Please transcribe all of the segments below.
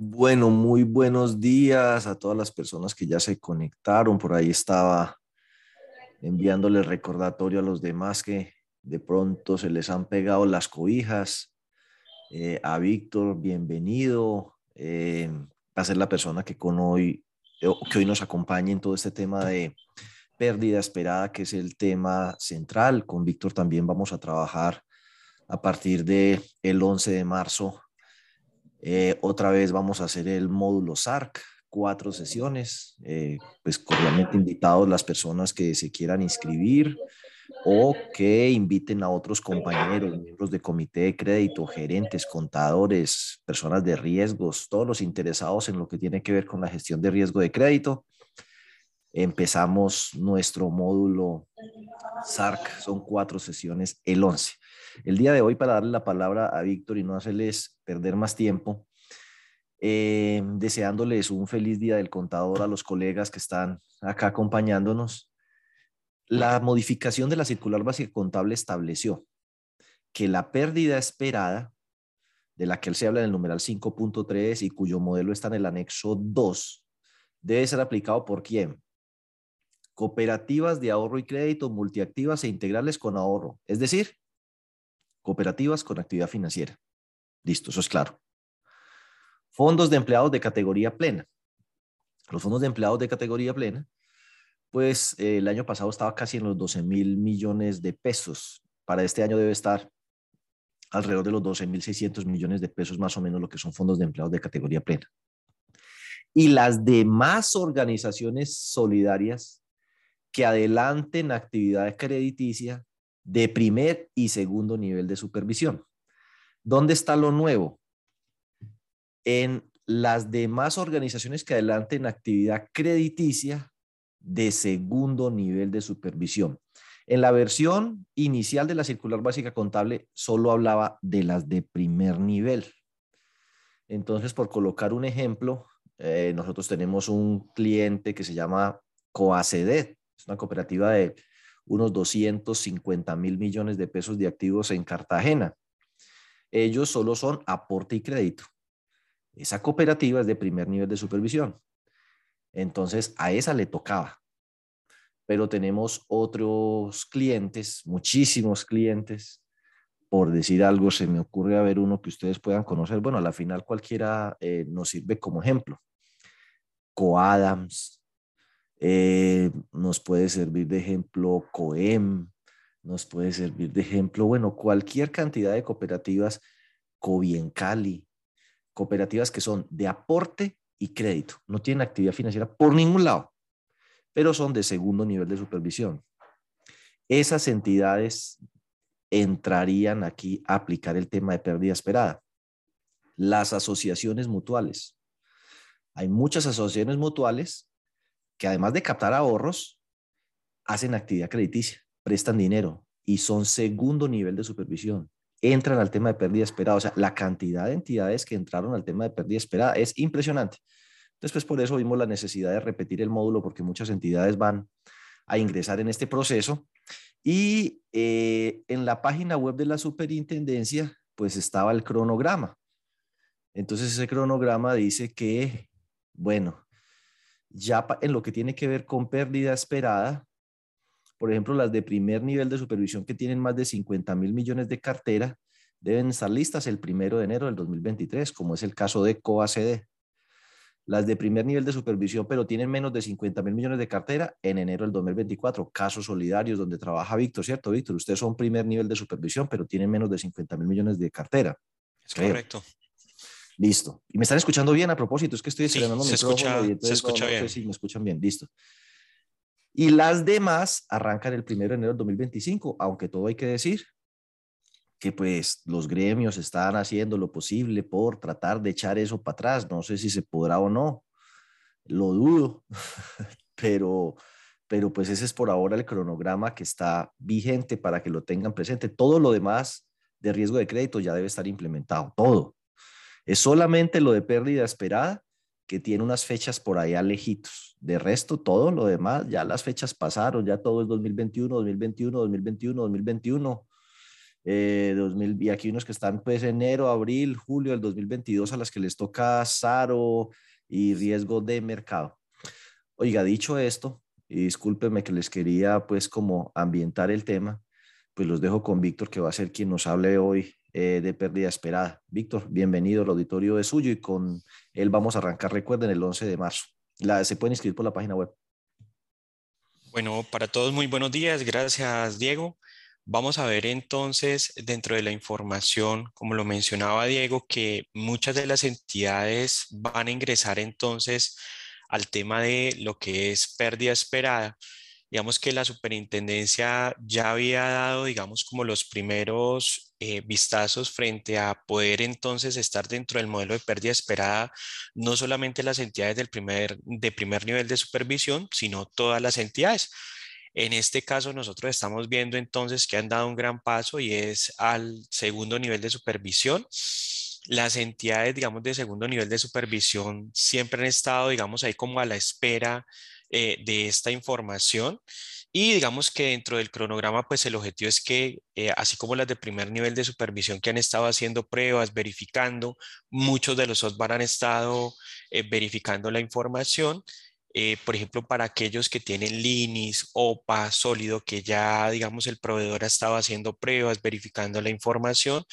Bueno, muy buenos días a todas las personas que ya se conectaron. Por ahí estaba enviándole recordatorio a los demás que de pronto se les han pegado las cobijas. Eh, a Víctor, bienvenido. Eh, a ser la persona que con hoy, que hoy nos acompañe en todo este tema de pérdida esperada, que es el tema central. Con Víctor también vamos a trabajar a partir de el 11 de marzo eh, otra vez vamos a hacer el módulo SARC, cuatro sesiones, eh, pues cordialmente invitados las personas que se quieran inscribir o que inviten a otros compañeros, miembros de comité de crédito, gerentes, contadores, personas de riesgos, todos los interesados en lo que tiene que ver con la gestión de riesgo de crédito. Empezamos nuestro módulo SARC, son cuatro sesiones el 11. El día de hoy, para darle la palabra a Víctor y no hacerles perder más tiempo, eh, deseándoles un feliz día del contador a los colegas que están acá acompañándonos. La modificación de la circular básica contable estableció que la pérdida esperada, de la que él se habla en el numeral 5.3 y cuyo modelo está en el anexo 2, debe ser aplicado por quién? Cooperativas de ahorro y crédito multiactivas e integrales con ahorro, es decir, cooperativas con actividad financiera. Listo, eso es claro. Fondos de empleados de categoría plena. Los fondos de empleados de categoría plena, pues eh, el año pasado estaba casi en los 12 mil millones de pesos. Para este año debe estar alrededor de los 12 mil 600 millones de pesos, más o menos lo que son fondos de empleados de categoría plena. Y las demás organizaciones solidarias que adelanten actividad crediticia de primer y segundo nivel de supervisión. ¿Dónde está lo nuevo? En las demás organizaciones que adelanten actividad crediticia de segundo nivel de supervisión. En la versión inicial de la circular básica contable solo hablaba de las de primer nivel. Entonces, por colocar un ejemplo, eh, nosotros tenemos un cliente que se llama Coacedet, es una cooperativa de unos 250 mil millones de pesos de activos en Cartagena. Ellos solo son aporte y crédito. Esa cooperativa es de primer nivel de supervisión. Entonces, a esa le tocaba. Pero tenemos otros clientes, muchísimos clientes. Por decir algo, se me ocurre a ver uno que ustedes puedan conocer. Bueno, a la final cualquiera eh, nos sirve como ejemplo. Coadams, eh, nos puede servir de ejemplo COEM, nos puede servir de ejemplo, bueno, cualquier cantidad de cooperativas, Cali, cooperativas que son de aporte y crédito, no tienen actividad financiera por ningún lado, pero son de segundo nivel de supervisión. Esas entidades entrarían aquí a aplicar el tema de pérdida esperada. Las asociaciones mutuales. Hay muchas asociaciones mutuales que además de captar ahorros, hacen actividad crediticia, prestan dinero y son segundo nivel de supervisión. Entran al tema de pérdida esperada. O sea, la cantidad de entidades que entraron al tema de pérdida esperada es impresionante. Después, por eso vimos la necesidad de repetir el módulo, porque muchas entidades van a ingresar en este proceso. Y eh, en la página web de la superintendencia, pues estaba el cronograma. Entonces, ese cronograma dice que, bueno, ya en lo que tiene que ver con pérdida esperada, por ejemplo, las de primer nivel de supervisión que tienen más de 50 mil millones de cartera, deben estar listas el primero de enero del 2023, como es el caso de COACD. Las de primer nivel de supervisión, pero tienen menos de 50 mil millones de cartera en enero del 2024. Casos solidarios donde trabaja Víctor, ¿cierto, Víctor? Ustedes son primer nivel de supervisión, pero tienen menos de 50 mil millones de cartera. Es correcto. Listo. ¿Y me están escuchando bien a propósito? Es que estoy estrenando sí, se escucha, se escucha bien. Sí, me escuchan bien. Listo. Y las demás arrancan el 1 de enero del 2025, aunque todo hay que decir que pues los gremios están haciendo lo posible por tratar de echar eso para atrás. No sé si se podrá o no. Lo dudo, pero, pero pues ese es por ahora el cronograma que está vigente para que lo tengan presente. Todo lo demás de riesgo de crédito ya debe estar implementado, todo. Es solamente lo de pérdida esperada que tiene unas fechas por allá lejitos. De resto, todo lo demás, ya las fechas pasaron, ya todo es 2021, 2021, 2021, 2021. 2000, y aquí unos que están pues enero, abril, julio del 2022 a las que les toca SARO y riesgo de mercado. Oiga, dicho esto, y discúlpenme que les quería pues como ambientar el tema, pues los dejo con Víctor que va a ser quien nos hable hoy eh, de pérdida esperada. Víctor, bienvenido, el auditorio es suyo y con él vamos a arrancar, recuerden, el 11 de marzo. La, se pueden inscribir por la página web. Bueno, para todos muy buenos días, gracias Diego. Vamos a ver entonces dentro de la información, como lo mencionaba Diego, que muchas de las entidades van a ingresar entonces al tema de lo que es pérdida esperada digamos que la superintendencia ya había dado, digamos, como los primeros eh, vistazos frente a poder entonces estar dentro del modelo de pérdida esperada, no solamente las entidades del primer, de primer nivel de supervisión, sino todas las entidades. En este caso, nosotros estamos viendo entonces que han dado un gran paso y es al segundo nivel de supervisión. Las entidades, digamos, de segundo nivel de supervisión siempre han estado, digamos, ahí como a la espera eh, de esta información. Y digamos que dentro del cronograma, pues el objetivo es que, eh, así como las de primer nivel de supervisión que han estado haciendo pruebas, verificando, muchos de los software han estado eh, verificando la información. por ejemplo, para aquellos que tienen Linis, OPA, sólido, que ya, digamos, el proveedor ha estado haciendo pruebas, verificando la información.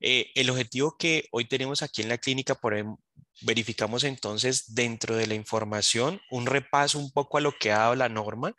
el objetivo que hoy tenemos aquí en la clínica, por, em, verificamos entonces dentro de la información un repaso un poco a lo que ha dado la norma,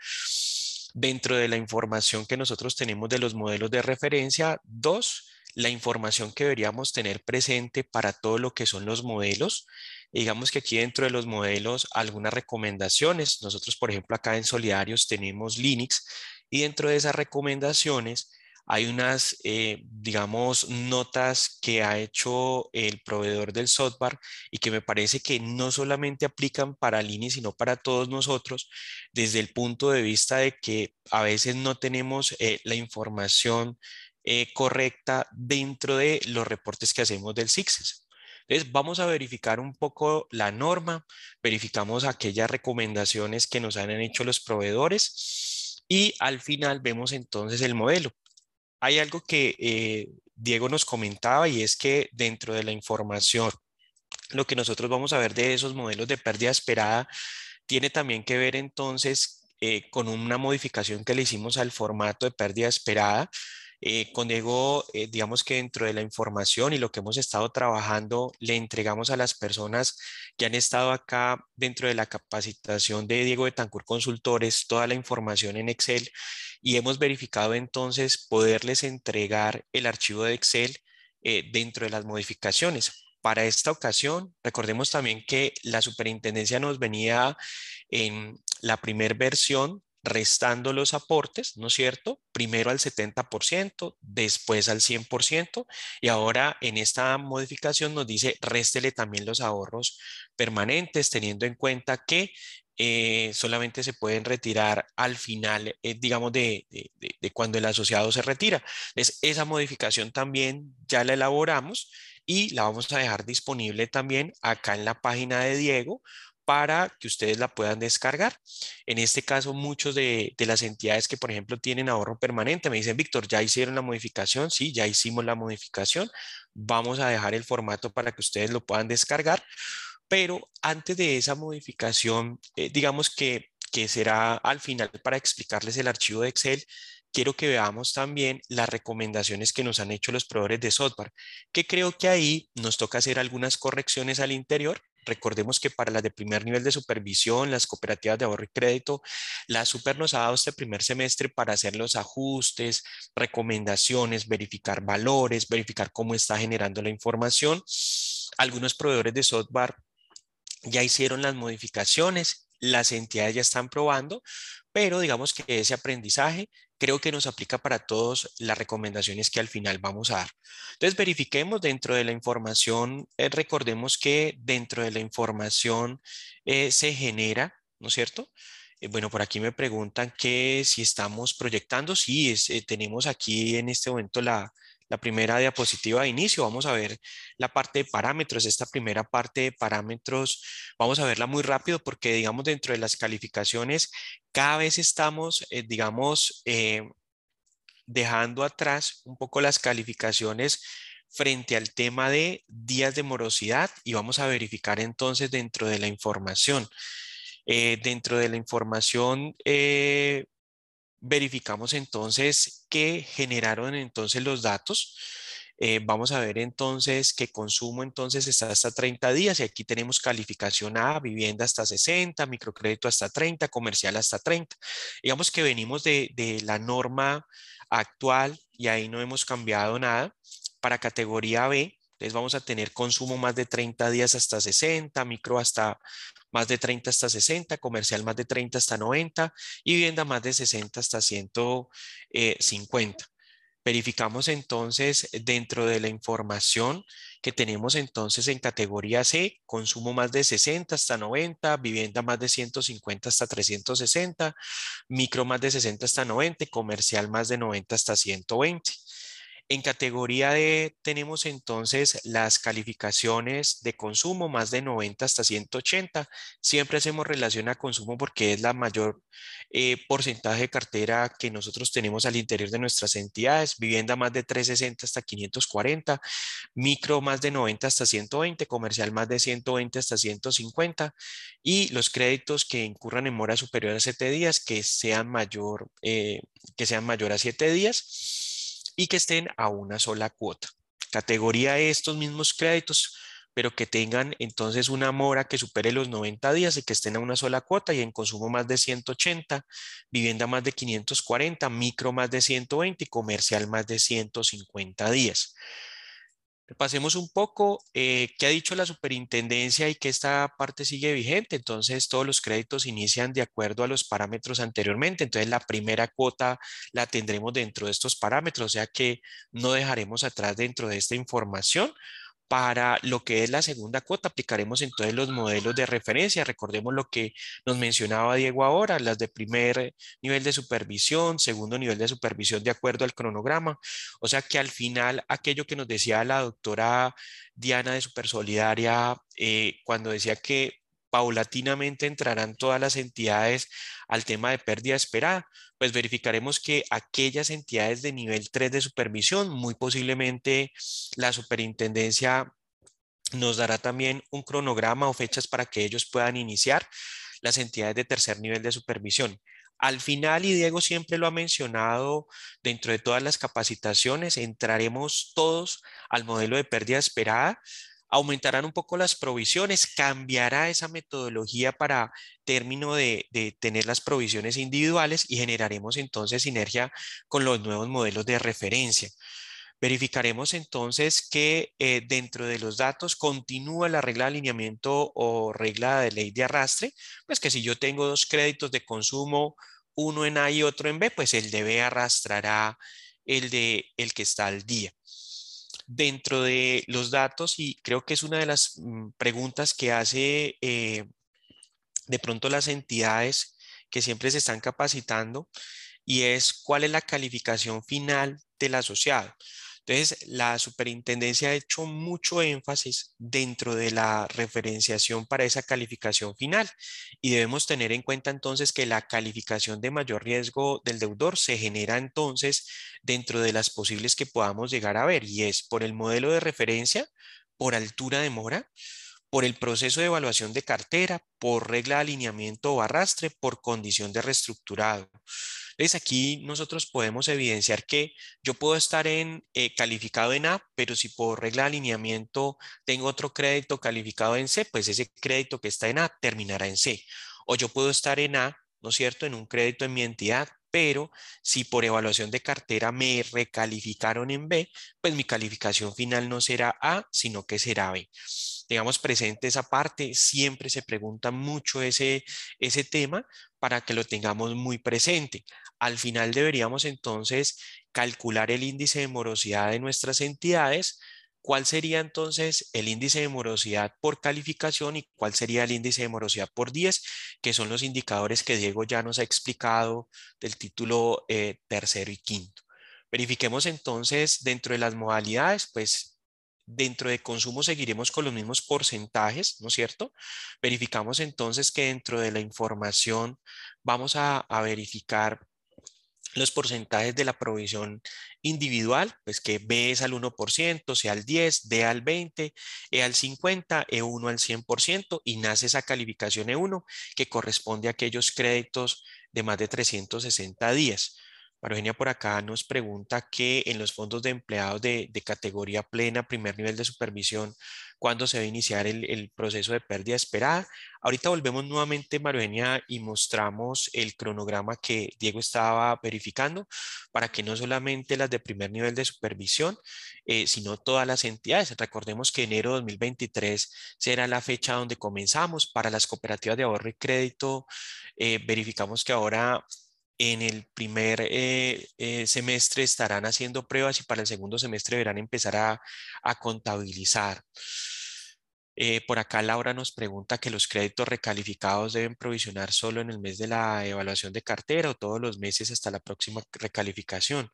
dentro de la información que nosotros tenemos de los modelos de referencia, dos, la información que deberíamos tener presente para todo lo que son los modelos. Digamos que aquí dentro de los modelos algunas recomendaciones. Nosotros, por ejemplo, acá en Solidarios tenemos Linux y dentro de esas recomendaciones hay unas, eh, digamos, notas que ha hecho el proveedor del software y que me parece que no solamente aplican para Lini, sino para todos nosotros, desde el punto de vista de que a veces no tenemos eh, la información eh, correcta dentro de los reportes que hacemos del SIXES. Entonces, vamos a verificar un poco la norma, verificamos aquellas recomendaciones que nos han hecho los proveedores y al final vemos entonces el modelo hay algo que eh, Diego nos comentaba y es que dentro de la información, lo que nosotros vamos a ver de esos modelos de pérdida esperada tiene también que ver entonces eh, con una modificación que le hicimos al formato de pérdida esperada eh, con Diego, eh, digamos que dentro de la información y lo que hemos estado trabajando, le entregamos a las personas que han estado acá dentro de la capacitación de Diego de Tancur Consultores toda la información en Excel y hemos verificado entonces poderles entregar el archivo de Excel eh, dentro de las modificaciones. Para esta ocasión, recordemos también que la superintendencia nos venía en la primera versión restando los aportes, ¿no es cierto? Primero al 70%, después al 100% y ahora en esta modificación nos dice réstele también los ahorros permanentes teniendo en cuenta que eh, solamente se pueden retirar al final, eh, digamos, de, cuando el asociado se retira. Entonces, esa modificación también ya la elaboramos y la vamos a dejar disponible también acá en la página de Diego para que ustedes la puedan descargar. En este caso, muchos de, las entidades que, por ejemplo, tienen ahorro permanente me dicen, Víctor, ¿ya hicieron la modificación? Sí, ya hicimos la modificación. Vamos a dejar el formato para que ustedes lo puedan descargar. Pero antes de esa modificación, eh, digamos que, que será al final para explicarles el archivo de Excel, quiero que veamos también las recomendaciones que nos han hecho los proveedores de software, que creo que ahí nos toca hacer algunas correcciones al interior Recordemos que para las de primer nivel de supervisión, las cooperativas de ahorro y crédito, la Super nos ha dado este primer semestre para hacer los ajustes, recomendaciones, verificar valores, verificar cómo está generando la información. Algunos proveedores de software ya hicieron las modificaciones, las entidades ya están probando, pero digamos que ese aprendizaje creo que nos aplica para todos las recomendaciones que al final vamos a dar. Entonces, verifiquemos dentro de la información, eh, recordemos que dentro de la información eh, se genera, ¿no es cierto? Eh, bueno, por aquí me preguntan que si estamos proyectando, sí, tenemos aquí en este momento la, la primera diapositiva de inicio. Vamos a ver la parte de parámetros. Esta primera parte de parámetros, vamos a verla muy rápido porque, digamos, dentro de las calificaciones, cada vez estamos, eh, digamos, eh, dejando atrás un poco las calificaciones frente al tema de días de morosidad y vamos a verificar entonces dentro de la información. Eh, dentro de la información verificamos entonces qué generaron entonces los datos. Eh, vamos a ver entonces que consumo entonces está hasta 30 días y aquí tenemos calificación A, vivienda hasta 60, microcrédito hasta 30, comercial hasta 30. Digamos que venimos de, de la norma actual y ahí no hemos cambiado nada. Para categoría B, entonces vamos a tener consumo más de 30 días hasta 60, micro hasta más de 30 hasta 60, comercial más de 30 hasta 90 y vivienda más de 60 hasta 150. Verificamos entonces dentro de la información que tenemos entonces en categoría C, consumo más de 60 hasta 90, vivienda más de 150 hasta 360, micro más de 60 hasta 90 y comercial más de 90 hasta 120. En categoría D tenemos entonces las calificaciones de consumo, más de 90 hasta 180. Siempre hacemos relación a consumo porque es la mayor eh, porcentaje de cartera que nosotros tenemos al interior de nuestras entidades. Vivienda más de 360 hasta 540, micro más de 90 hasta 120, comercial más de 120 hasta 150 y los créditos que incurran en mora superior a 7 días que sean mayor, eh, que sean mayor a 7 días y que estén a una sola cuota. Categoría estos mismos créditos, pero que tengan entonces una mora que supere los 90 días y que estén a una sola cuota y en consumo más de 180, vivienda más de 540, micro más de 120 y comercial más de 150 días. Pasemos un poco eh, qué ha dicho la superintendencia y que esta parte sigue vigente. Entonces, todos los créditos inician de acuerdo a los parámetros anteriormente. Entonces, la primera cuota la tendremos dentro de estos parámetros, o sea que no dejaremos atrás dentro de esta información para lo que es la segunda cuota, aplicaremos entonces los modelos de referencia. Recordemos lo que nos mencionaba Diego ahora, las de primer nivel de supervisión, segundo nivel de supervisión de acuerdo al cronograma. O sea que al final aquello que nos decía la doctora Diana de Supersolidaria, eh, cuando decía que paulatinamente entrarán todas las entidades al tema de pérdida esperada, pues verificaremos que aquellas entidades de nivel 3 de supervisión, muy posiblemente la superintendencia nos dará también un cronograma o fechas para que ellos puedan iniciar las entidades de tercer nivel de supervisión. Al final, y Diego siempre lo ha mencionado dentro de todas las capacitaciones, entraremos todos al modelo de pérdida esperada aumentarán un poco las provisiones, cambiará esa metodología para término de, tener las provisiones individuales y generaremos entonces sinergia con los nuevos modelos de referencia. Verificaremos entonces que eh, dentro de los datos continúa la regla de alineamiento o regla de ley de arrastre, pues que si yo tengo dos créditos de consumo, uno en A y otro en B, pues el de B arrastrará el de el que está al día dentro de los datos y creo que es una de las mm, preguntas que hace eh, de pronto las entidades que siempre se están capacitando y es cuál es la calificación final del asociado. Entonces, la superintendencia ha hecho mucho énfasis dentro de la referenciación para esa calificación final y debemos tener en cuenta entonces que la calificación de mayor riesgo del deudor se genera entonces dentro de las posibles que podamos llegar a ver y es por el modelo de referencia, por altura de mora, por el proceso de evaluación de cartera, por regla de alineamiento o arrastre, por condición de reestructurado. Entonces aquí nosotros podemos evidenciar que yo puedo estar en eh, calificado en A, pero si por regla de alineamiento tengo otro crédito calificado en C, pues ese crédito que está en A terminará en C. O yo puedo estar en A, ¿no es cierto?, en un crédito en mi entidad, pero si por evaluación de cartera me recalificaron en B, pues mi calificación final no será A, sino que será B. Tengamos presente esa parte, siempre se pregunta mucho ese, ese tema para que lo tengamos muy presente. Al final deberíamos entonces calcular el índice de morosidad de nuestras entidades, cuál sería entonces el índice de morosidad por calificación y cuál sería el índice de morosidad por 10, que son los indicadores que Diego ya nos ha explicado del título eh, tercero y quinto. Verifiquemos entonces dentro de las modalidades, pues dentro de consumo seguiremos con los mismos porcentajes, ¿no es cierto? Verificamos entonces que dentro de la información vamos a verificar los porcentajes de la provisión individual, pues que B es al 1%, C al 10, D al 20, E al 50, E1 al 100% y nace esa calificación E1 que corresponde a aquellos créditos de más de 360 días. Eugenia por acá nos pregunta que en los fondos de empleados de, categoría plena, primer nivel de supervisión, ¿cuándo se va a iniciar el, proceso de pérdida esperada? Ahorita volvemos nuevamente, Eugenia, y mostramos el cronograma que Diego estaba verificando para que no solamente las de primer nivel de supervisión, eh, sino todas las entidades. Recordemos que enero de 2023 será la fecha donde comenzamos. Para las cooperativas de ahorro y crédito, eh, verificamos que ahora en el primer eh, eh, semestre estarán haciendo pruebas y para el segundo semestre deberán empezar a, contabilizar. Eh, por acá Laura nos pregunta que los créditos recalificados deben provisionar solo en el mes de la evaluación de cartera o todos los meses hasta la próxima recalificación.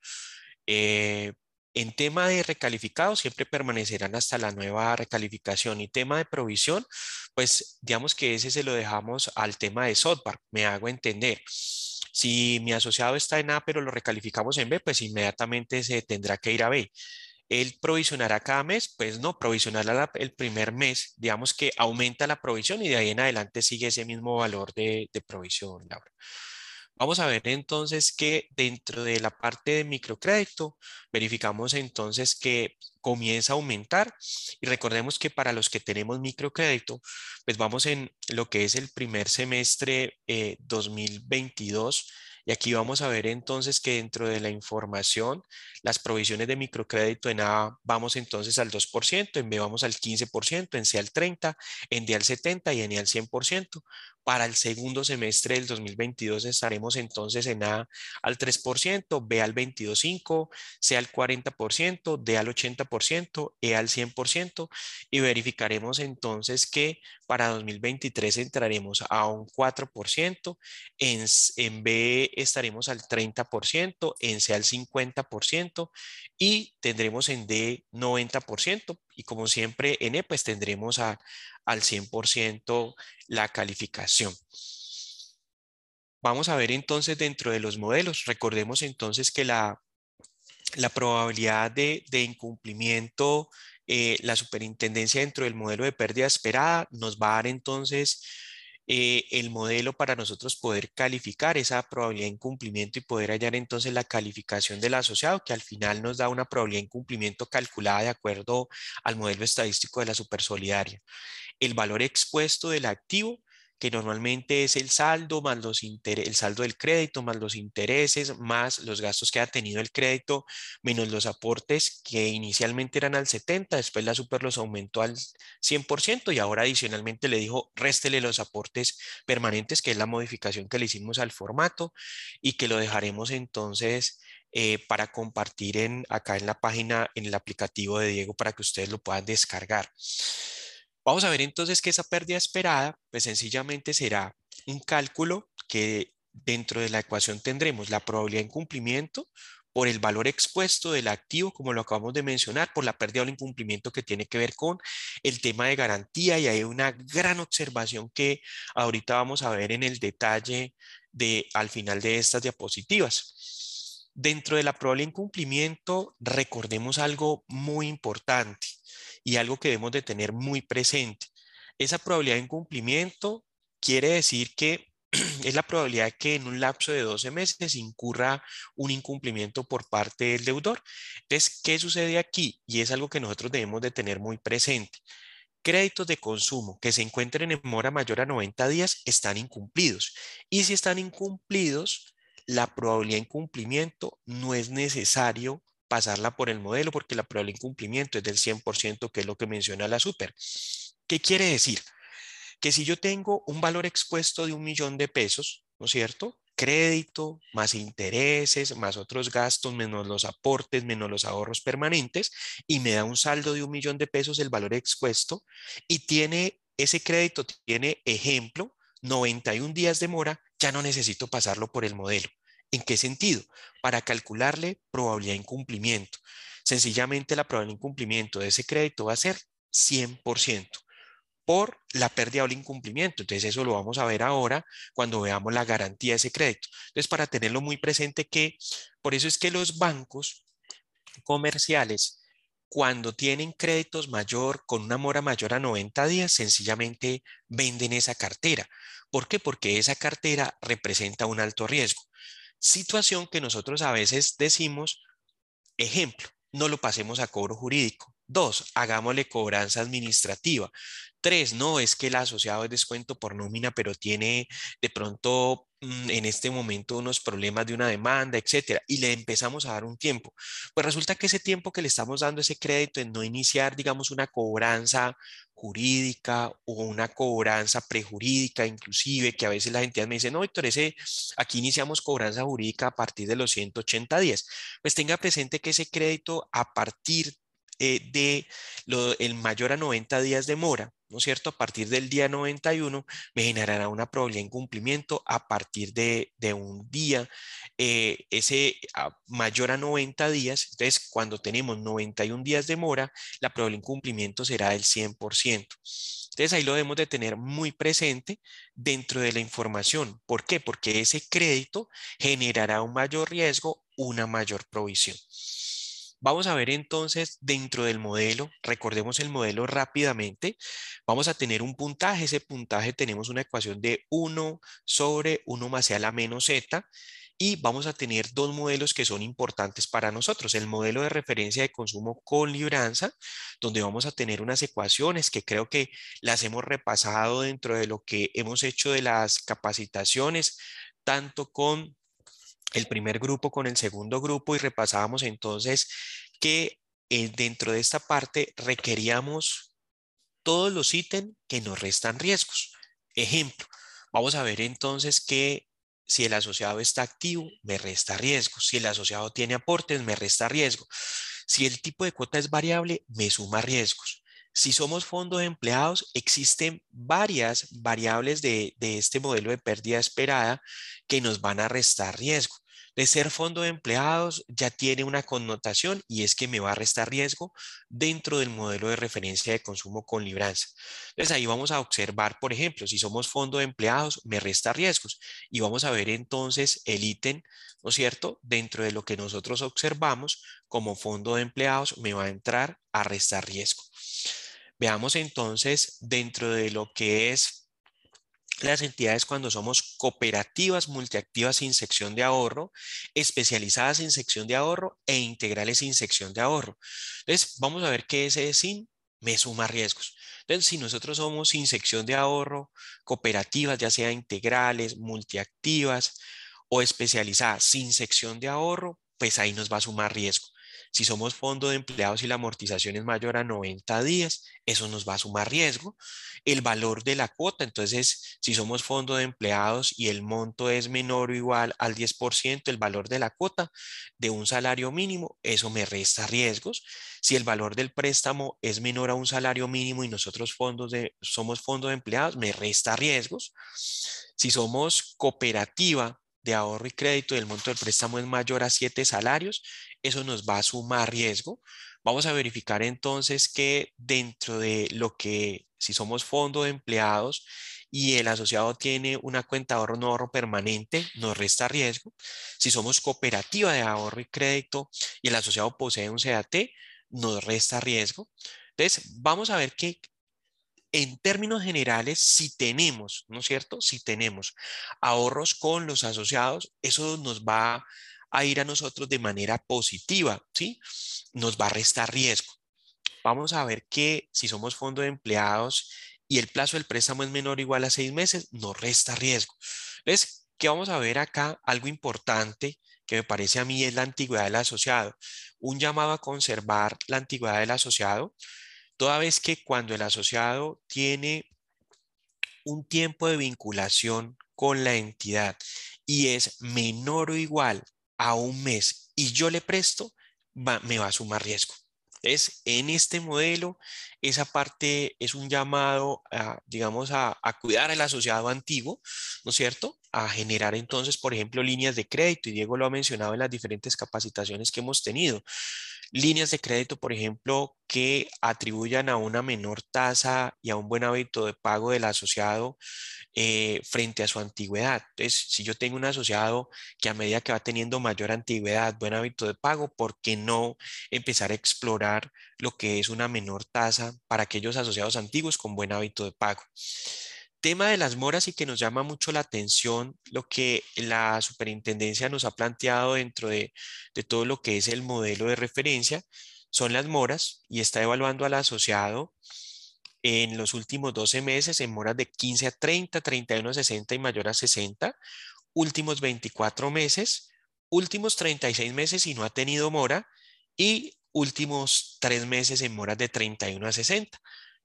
en tema de recalificados siempre permanecerán hasta la nueva recalificación y tema de provisión, pues digamos que ese se lo dejamos al tema de software, me hago entender. Si mi asociado está en A, pero lo recalificamos en B, pues inmediatamente se tendrá que ir a B. ¿Él provisionará cada mes? Pues no, provisionará el primer mes. Digamos que aumenta la provisión y de ahí en adelante sigue ese mismo valor de, provisión, Laura. Vamos a ver entonces que dentro de la parte de microcrédito, verificamos entonces que comienza a aumentar y recordemos que para los que tenemos microcrédito, pues vamos en lo que es el primer semestre 2022 eh, y aquí vamos a ver entonces que dentro de la información, las provisiones de microcrédito en A vamos entonces al 2%, en B vamos al 15%, en C al 30%, en D al 70% y en E al 100%. Para el segundo semestre del 2022 estaremos entonces en A al 3%, B al 22.5%, C al 40%, D al 80%, E al 100% y verificaremos entonces que para 2023 entraremos a un 4%, en, en B estaremos al 30%, en C al 50% y tendremos en D 90% y como siempre en E pues tendremos a, al 100% la calificación. Vamos a ver entonces dentro de los modelos. Recordemos entonces que la, la probabilidad de, incumplimiento, eh, la superintendencia dentro del modelo de pérdida esperada nos va a dar entonces eh, el modelo para nosotros poder calificar esa probabilidad de incumplimiento y poder hallar entonces la calificación del asociado, que al final nos da una probabilidad de incumplimiento calculada de acuerdo al modelo estadístico de la supersolidaria. El valor expuesto del activo que normalmente es el saldo más los el saldo del crédito más los intereses más los gastos que ha tenido el crédito menos los aportes que inicialmente eran al 70, después la super los aumentó al 100% y ahora adicionalmente le dijo réstele los aportes permanentes, que es la modificación que le hicimos al formato y que lo dejaremos entonces eh, para compartir en, acá en la página, en el aplicativo de Diego para que ustedes lo puedan descargar. Vamos a ver entonces que esa pérdida esperada, pues sencillamente será un cálculo que dentro de la ecuación tendremos la probabilidad de incumplimiento por el valor expuesto del activo, como lo acabamos de mencionar, por la pérdida o el incumplimiento que tiene que ver con el tema de garantía. Y hay una gran observación que ahorita vamos a ver en el detalle de, al final de estas diapositivas. Dentro de la probabilidad de incumplimiento, recordemos algo muy importante y algo que debemos de tener muy presente. Esa probabilidad de incumplimiento quiere decir que es la probabilidad que en un lapso de 12 meses incurra un incumplimiento por parte del deudor. Entonces, ¿qué sucede aquí? Y es algo que nosotros debemos de tener muy presente. Créditos de consumo que se encuentren en mora mayor a 90 días están incumplidos. Y si están incumplidos, la probabilidad de incumplimiento no es necesario pasarla por el modelo porque la probabilidad de incumplimiento es del 100%, que es lo que menciona la super. ¿Qué quiere decir? Que si yo tengo un valor expuesto de un millón de pesos, ¿no es cierto? Crédito, más intereses, más otros gastos, menos los aportes, menos los ahorros permanentes, y me da un saldo de un millón de pesos el valor expuesto, y tiene ese crédito, tiene ejemplo, 91 días de mora, ya no necesito pasarlo por el modelo. ¿En qué sentido? Para calcularle probabilidad de incumplimiento. Sencillamente la probabilidad de incumplimiento de ese crédito va a ser 100%. por la pérdida o el incumplimiento. Entonces eso lo vamos a ver ahora cuando veamos la garantía de ese crédito. Entonces para tenerlo muy presente que por eso es que los bancos comerciales cuando tienen créditos mayor con una mora mayor a 90 días, sencillamente venden esa cartera. ¿Por qué? Porque esa cartera representa un alto riesgo. Situación que nosotros a veces decimos, ejemplo, no lo pasemos a cobro jurídico. Dos, hagámosle cobranza administrativa. Tres, no, es que el asociado es descuento por nómina, pero tiene de pronto mm, en este momento unos problemas de una demanda, etcétera, y le empezamos a dar un tiempo. Pues resulta que ese tiempo que le estamos dando ese crédito en no iniciar, digamos, una cobranza jurídica o una cobranza prejurídica, inclusive, que a veces la entidad me dice, no, Víctor, ese, aquí iniciamos cobranza jurídica a partir de los 180 días. Pues tenga presente que ese crédito a partir eh, de el mayor a 90 días de mora, ¿no es cierto? A partir del día 91 me generará una probabilidad de incumplimiento a partir de, un día, eh, ese mayor a 90 días, entonces cuando tenemos 91 días de mora, la probabilidad de incumplimiento será del 100%. Entonces ahí lo debemos de tener muy presente dentro de la información. ¿Por qué? Porque ese crédito generará un mayor riesgo, una mayor provisión. Vamos a ver entonces dentro del modelo, recordemos el modelo rápidamente, vamos a tener un puntaje, ese puntaje tenemos una ecuación de 1 sobre 1 más a la menos z y vamos a tener dos modelos que son importantes para nosotros. El modelo de referencia de consumo con libranza, donde vamos a tener unas ecuaciones que creo que las hemos repasado dentro de lo que hemos hecho de las capacitaciones, tanto con el primer grupo con el segundo grupo y repasábamos entonces que eh, dentro de esta parte requeríamos todos los ítems que nos restan riesgos. Ejemplo, vamos a ver entonces que si el asociado está activo, me resta riesgo. Si el asociado tiene aportes, me resta riesgo. Si el tipo de cuota es variable, me suma riesgos. Si somos fondos de empleados, existen varias variables de, de, este modelo de pérdida esperada que nos van a restar riesgo de ser fondo de empleados ya tiene una connotación y es que me va a restar riesgo dentro del modelo de referencia de consumo con libranza. Entonces ahí vamos a observar, por ejemplo, si somos fondo de empleados, me resta riesgos y vamos a ver entonces el ítem, ¿no es cierto? Dentro de lo que nosotros observamos como fondo de empleados me va a entrar a restar riesgo. Veamos entonces dentro de lo que es las entidades cuando somos cooperativas multiactivas sin sección de ahorro, especializadas en sección de ahorro e integrales sin sección de ahorro. Entonces, vamos a ver qué es ese sin me suma riesgos. Entonces, si nosotros somos sin sección de ahorro, cooperativas, ya sea integrales, multiactivas o especializadas sin sección de ahorro, pues ahí nos va a sumar riesgo. Si somos fondo de empleados y la amortización es mayor a 90 días, eso nos va a sumar riesgo. El valor de la cuota, entonces, si somos fondo de empleados y el monto es menor o igual al 10%, el valor de la cuota de un salario mínimo, eso me resta riesgos. Si el valor del préstamo es menor a un salario mínimo y nosotros fondos de, somos fondo de empleados, me resta riesgos. Si somos cooperativa de ahorro y crédito y el monto del préstamo es mayor a 7 salarios, eso nos va a sumar riesgo. Vamos a verificar entonces que dentro de lo que, si somos fondo de empleados y el asociado tiene una cuenta de ahorro no ahorro permanente, nos resta riesgo. Si somos cooperativa de ahorro y crédito y el asociado posee un CAT, nos resta riesgo. Entonces, vamos a ver que en términos generales, si tenemos, ¿no es cierto? Si tenemos ahorros con los asociados, eso nos va a ir a nosotros de manera positiva, ¿sí? Nos va a restar riesgo. Vamos a ver que si somos fondo de empleados y el plazo del préstamo es menor o igual a seis meses, nos resta riesgo. Entonces, ¿qué vamos a ver acá? Algo importante que me parece a mí es la antigüedad del asociado. Un llamado a conservar la antigüedad del asociado, toda vez que cuando el asociado tiene un tiempo de vinculación con la entidad y es menor o igual a un mes y yo le presto, me va a sumar riesgo. Es en este modelo, esa parte es un llamado, digamos, a, a, cuidar al asociado antiguo, ¿no es cierto? A generar entonces, por ejemplo, líneas de crédito, y Diego lo ha mencionado en las diferentes capacitaciones que hemos tenido. Líneas de crédito, por ejemplo, que atribuyan a una menor tasa y a un buen hábito de pago del asociado eh, frente a su antigüedad. Entonces, si yo tengo un asociado que a medida que va teniendo mayor antigüedad, buen hábito de pago, ¿por qué no empezar a explorar lo que es una menor tasa para aquellos asociados antiguos con buen hábito de pago? Tema de las moras y que nos llama mucho la atención lo que la superintendencia nos ha planteado dentro de, todo lo que es el modelo de referencia son las moras y está evaluando al asociado en los últimos 12 meses en moras de 15 a 30, 31 a 60 y mayor a 60, últimos 24 meses, últimos 36 meses y no ha tenido mora y últimos 3 meses en moras de 31 a 60.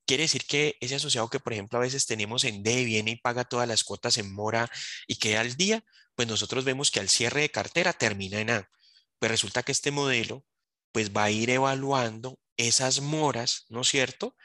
Quiere decir que ese asociado que, por ejemplo, a veces tenemos en D, viene y paga todas las cuotas en mora y queda al día, pues nosotros vemos que al cierre de cartera termina en A. Pues resulta que este modelo pues va a ir evaluando esas moras, ¿no es cierto?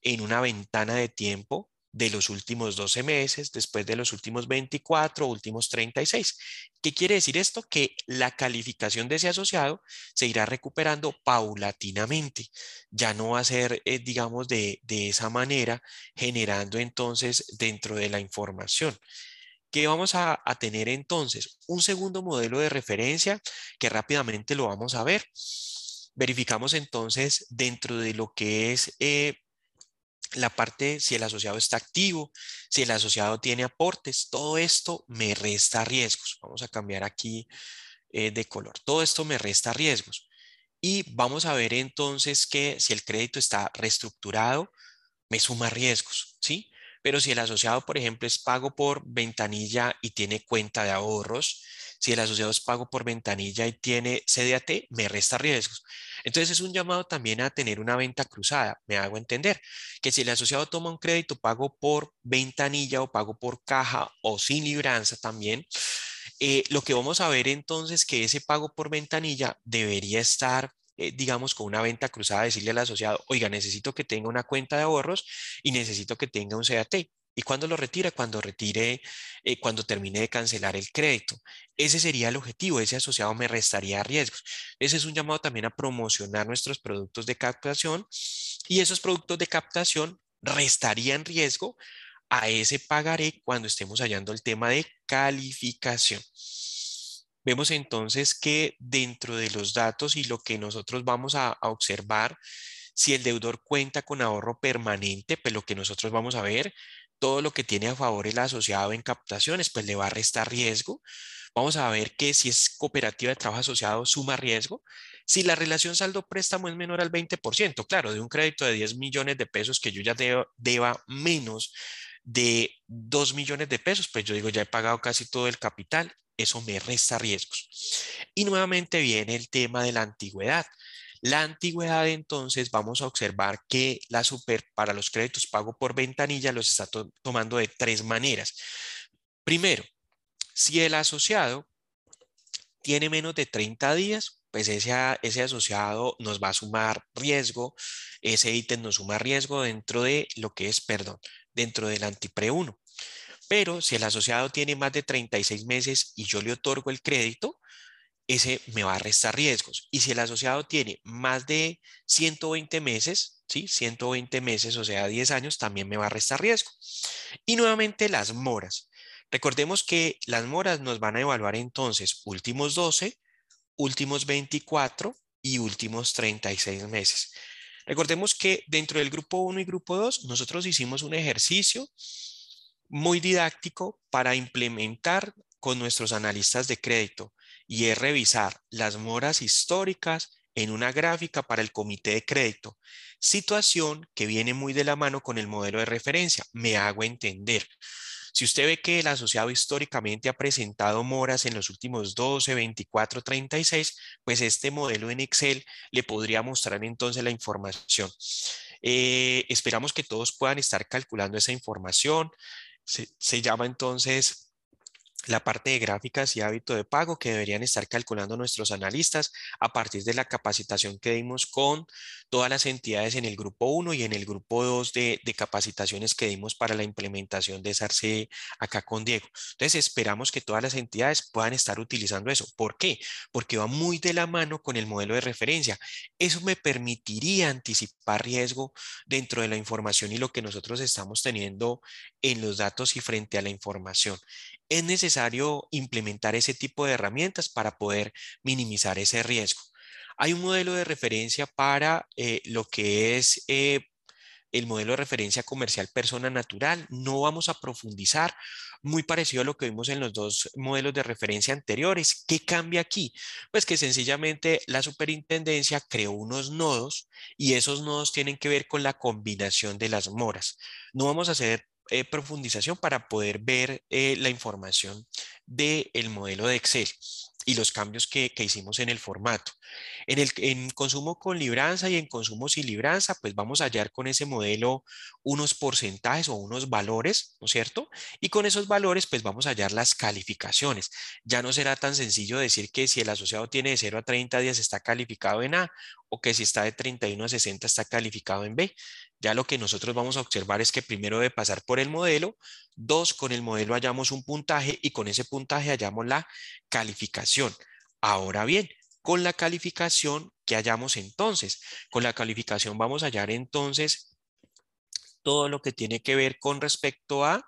En una ventana de tiempo de los últimos 12 meses, después de los últimos 24, últimos 36. ¿Qué quiere decir esto? Que la calificación de ese asociado se irá recuperando paulatinamente. Ya no va a ser, eh, digamos, de, de esa manera, generando entonces dentro de la información. ¿Qué vamos a, tener entonces? Un segundo modelo de referencia que rápidamente lo vamos a ver. Verificamos entonces dentro de lo que es eh, la parte, si el asociado está activo, si el asociado tiene aportes, todo esto me resta riesgos. Vamos a cambiar aquí eh, de color. Todo esto me resta riesgos. Y vamos a ver entonces que si el crédito está reestructurado, me suma riesgos, ¿sí? Pero si el asociado, por ejemplo, es pago por ventanilla y tiene cuenta de ahorros, si el asociado es pago por ventanilla y tiene CDAT, me resta riesgos. Entonces es un llamado también a tener una venta cruzada. Me hago entender que si el asociado toma un crédito pago por ventanilla o pago por caja o sin libranza también, eh, lo que vamos a ver entonces que ese pago por ventanilla debería estar eh, digamos, con una venta cruzada, decirle al asociado, oiga, necesito que tenga una cuenta de ahorros y necesito que tenga un CAT. ¿Y cuándo lo retira? Cuando retire, eh, cuando termine de cancelar el crédito. Ese sería el objetivo, ese asociado me restaría riesgos. Ese es un llamado también a promocionar nuestros productos de captación y esos productos de captación restarían riesgo a ese pagaré cuando estemos hallando el tema de calificación. Vemos entonces que dentro de los datos y lo que nosotros vamos a, a observar, si el deudor cuenta con ahorro permanente, pues lo que nosotros vamos a ver todo lo que tiene a favor el asociado en captaciones, pues le va a restar riesgo. Vamos a ver que si es cooperativa de trabajo asociado, suma riesgo. Si la relación saldo-préstamo es menor al 20%, claro, de un crédito de 10 millones de pesos que yo ya deba menos de 2 millones de pesos, pues yo digo, ya he pagado casi todo el capital, eso me resta riesgos. Y nuevamente viene el tema de la antigüedad. La antigüedad, entonces, vamos a observar que la super para los créditos pago por ventanilla los está tomando de tres maneras. Primero, si el asociado tiene menos de 30 días, pues ese, ese asociado nos va a sumar riesgo, ese ítem nos suma riesgo dentro de lo que es, perdón, dentro del antipre 1. Pero si el asociado tiene más de 36 meses y yo le otorgo el crédito, ese me va a restar riesgos. Y si el asociado tiene más de 120 meses, ¿sí? 120 meses, o sea, 10 años, también me va a restar riesgo. Y nuevamente las moras. Recordemos que las moras nos van a evaluar entonces últimos 12, últimos 24 y últimos 36 meses. Recordemos que dentro del grupo 1 y grupo 2, nosotros hicimos un ejercicio muy didáctico para implementar con nuestros analistas de crédito y es revisar las moras históricas en una gráfica para el comité de crédito, situación que viene muy de la mano con el modelo de referencia. Me hago entender. Si usted ve que el asociado históricamente ha presentado moras en los últimos 12, 24, 36, pues este modelo en Excel le podría mostrar entonces la información. Eh, esperamos que todos puedan estar calculando esa información. Se, se llama entonces la parte de gráficas y hábito de pago que deberían estar calculando nuestros analistas a partir de la capacitación que dimos con todas las entidades en el grupo 1 y en el grupo 2 de, capacitaciones que dimos para la implementación de SARCE acá con Diego. Entonces esperamos que todas las entidades puedan estar utilizando eso. ¿Por qué? Porque va muy de la mano con el modelo de referencia. Eso me permitiría anticipar riesgo dentro de la información y lo que nosotros estamos teniendo en los datos y frente a la información es necesario implementar ese tipo de herramientas para poder minimizar ese riesgo. Hay un modelo de referencia para eh, lo que es eh, el modelo de referencia comercial persona natural. No vamos a profundizar, muy parecido a lo que vimos en los dos modelos de referencia anteriores. ¿Qué cambia aquí? Pues que sencillamente la superintendencia creó unos nodos y esos nodos tienen que ver con la combinación de las moras. No vamos a hacer eh, profundización para poder ver eh, la información del modelo de Excel y los cambios que, hicimos en el formato. En, el, en consumo con libranza y en consumo sin libranza, pues vamos a hallar con ese modelo unos porcentajes o unos valores, ¿no es cierto? Y con esos valores, pues vamos a hallar las calificaciones. Ya no será tan sencillo decir que si el asociado tiene de 0 a 30 días está calificado en A o que si está de 31 a 60 está calificado en B. Ya lo que nosotros vamos a observar es que primero debe pasar por el modelo, dos, con el modelo hallamos un puntaje y con ese puntaje hallamos la calificación. Ahora bien, con la calificación, ¿qué hallamos entonces? Con la calificación vamos a hallar entonces todo lo que tiene que ver con respecto a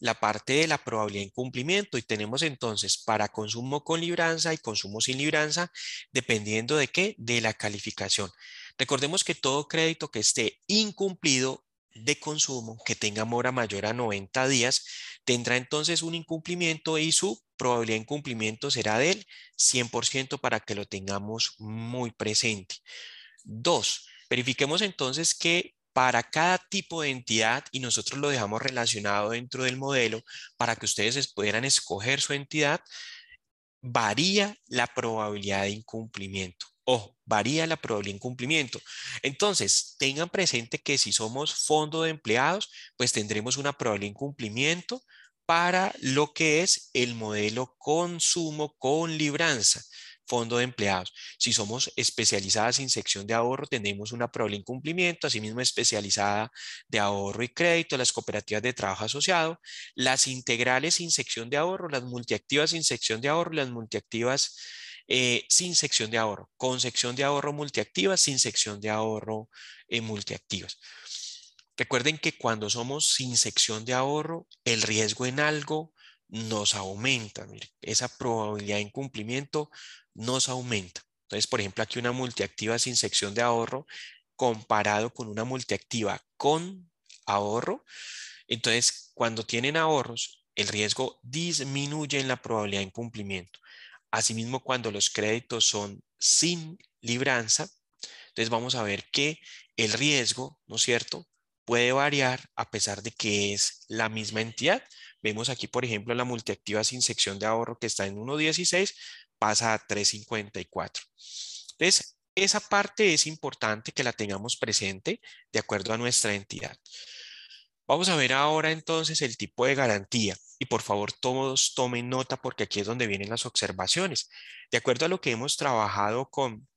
la parte de la probabilidad de incumplimiento y tenemos entonces para consumo con libranza y consumo sin libranza, dependiendo de qué, de la calificación. Recordemos que todo crédito que esté incumplido de consumo, que tenga mora mayor a 90 días, tendrá entonces un incumplimiento y su probabilidad de incumplimiento será del 100% para que lo tengamos muy presente. Dos, verifiquemos entonces que para cada tipo de entidad, y nosotros lo dejamos relacionado dentro del modelo para que ustedes pudieran escoger su entidad, varía la probabilidad de incumplimiento. Ojo, varía la probabilidad de incumplimiento. Entonces, tengan presente que si somos fondo de empleados, pues tendremos una probabilidad de incumplimiento para lo que es el modelo consumo con libranza fondo de empleados. Si somos especializadas en sección de ahorro, tenemos una probabilidad de incumplimiento, asimismo especializada de ahorro y crédito, las cooperativas de trabajo asociado, las integrales sin sección de ahorro, las multiactivas sin sección de ahorro, las multiactivas eh, sin sección de ahorro, con sección de ahorro multiactiva, sin sección de ahorro eh, multiactivas. Recuerden que cuando somos sin sección de ahorro, el riesgo en algo nos aumenta. esa probabilidad de incumplimiento nos aumenta. Entonces, por ejemplo, aquí una multiactiva sin sección de ahorro comparado con una multiactiva con ahorro. Entonces, cuando tienen ahorros, el riesgo disminuye en la probabilidad de incumplimiento. Asimismo, cuando los créditos son sin libranza, entonces vamos a ver que el riesgo, ¿no es cierto?, puede variar a pesar de que es la misma entidad. Vemos aquí, por ejemplo, la multiactiva sin sección de ahorro que está en 1.16, pasa a 3.54. Entonces, esa parte es importante que la tengamos presente de acuerdo a nuestra entidad. Vamos a ver ahora entonces el tipo de garantía y por favor todos tomen nota porque aquí es donde vienen las observaciones. De acuerdo a lo que hemos trabajado con,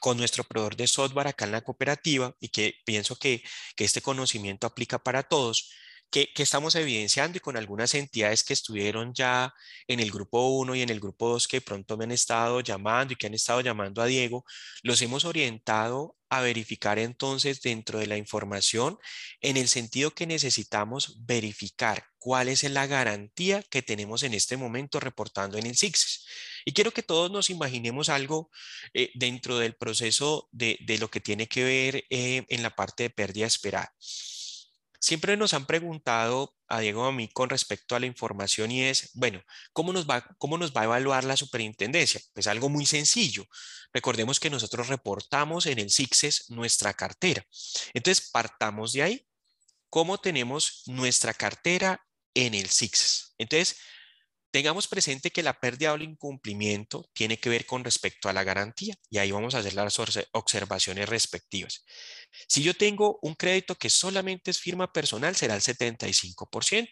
con nuestro proveedor de software acá en la cooperativa y que pienso que, que este conocimiento aplica para todos, que, estamos evidenciando y con algunas entidades que estuvieron ya en el grupo 1 y en el grupo 2 que pronto me han estado llamando y que han estado llamando a Diego, los hemos orientado a verificar entonces dentro de la información en el sentido que necesitamos verificar cuál es la garantía que tenemos en este momento reportando en el SIX. Y quiero que todos nos imaginemos algo eh, dentro del proceso de, lo que tiene que ver eh, en la parte de pérdida esperada. Siempre nos han preguntado a Diego a mí con respecto a la información y es, bueno, ¿cómo nos va, cómo nos va a evaluar la superintendencia? Pues algo muy sencillo. Recordemos que nosotros reportamos en el SIXES nuestra cartera. Entonces, partamos de ahí. ¿Cómo tenemos nuestra cartera en el SIXES? Entonces, Tengamos presente que la pérdida o el incumplimiento tiene que ver con respecto a la garantía y ahí vamos a hacer las observaciones respectivas. Si yo tengo un crédito que solamente es firma personal, será el 75%.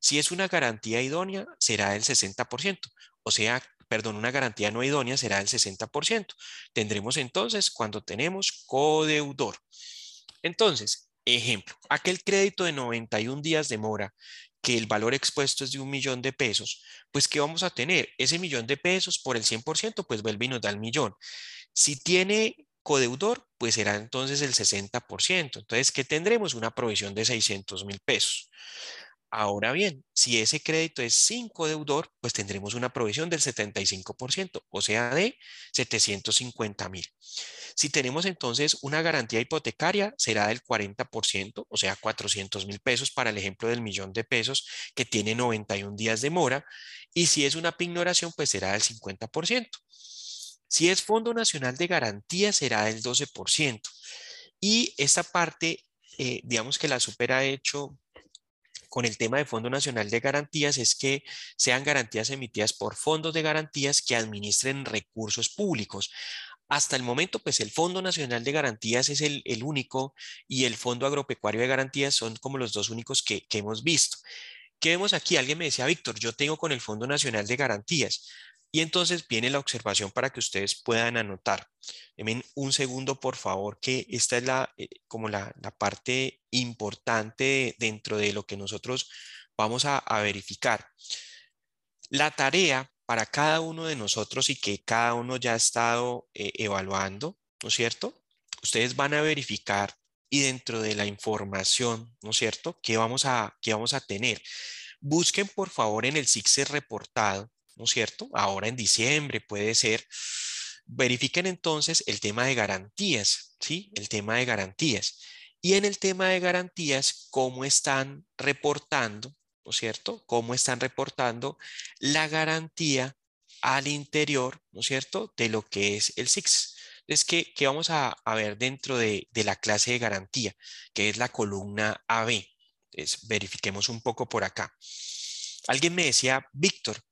Si es una garantía idónea, será el 60%. O sea, perdón, una garantía no idónea será el 60%. Tendremos entonces cuando tenemos codeudor. Entonces, ejemplo, aquel crédito de 91 días de mora que el valor expuesto es de un millón de pesos, pues ¿qué vamos a tener? Ese millón de pesos por el 100%, pues vuelve y nos da el millón. Si tiene codeudor, pues será entonces el 60%. Entonces, ¿qué tendremos? Una provisión de 600 mil pesos. Ahora bien, si ese crédito es sin codeudor, pues tendremos una provisión del 75%, o sea, de 750 mil. Si tenemos entonces una garantía hipotecaria, será del 40%, o sea, 400 mil pesos para el ejemplo del millón de pesos que tiene 91 días de mora. Y si es una pignoración, pues será del 50%. Si es Fondo Nacional de Garantía, será del 12%. Y esta parte, eh, digamos que la supera hecho con el tema de Fondo Nacional de Garantías es que sean garantías emitidas por fondos de garantías que administren recursos públicos. Hasta el momento, pues el Fondo Nacional de Garantías es el, único y el Fondo Agropecuario de Garantías son como los dos únicos que, que hemos visto. ¿Qué vemos aquí? Alguien me decía, Víctor, yo tengo con el Fondo Nacional de Garantías. Y entonces viene la observación para que ustedes puedan anotar. Denme un segundo, por favor, que esta es la, eh, como la, parte importante dentro de lo que nosotros vamos a, verificar. La tarea para cada uno de nosotros y que cada uno ya ha estado eh, evaluando, ¿no es cierto? Ustedes van a verificar y dentro de la información, ¿no es cierto? ¿Qué vamos a, qué vamos a tener? Busquen por favor en el SIGSE reportado ¿no es cierto? Ahora en diciembre puede ser. Verifiquen entonces el tema de garantías, ¿sí? El tema de garantías. Y en el tema de garantías, cómo están reportando, ¿no es cierto? Cómo están reportando la garantía al interior, ¿no es cierto? De lo que es el SIX. Es que, que vamos a, ver dentro de, de, la clase de garantía, que es la columna AB. Entonces, verifiquemos un poco por acá. Alguien me decía, Víctor,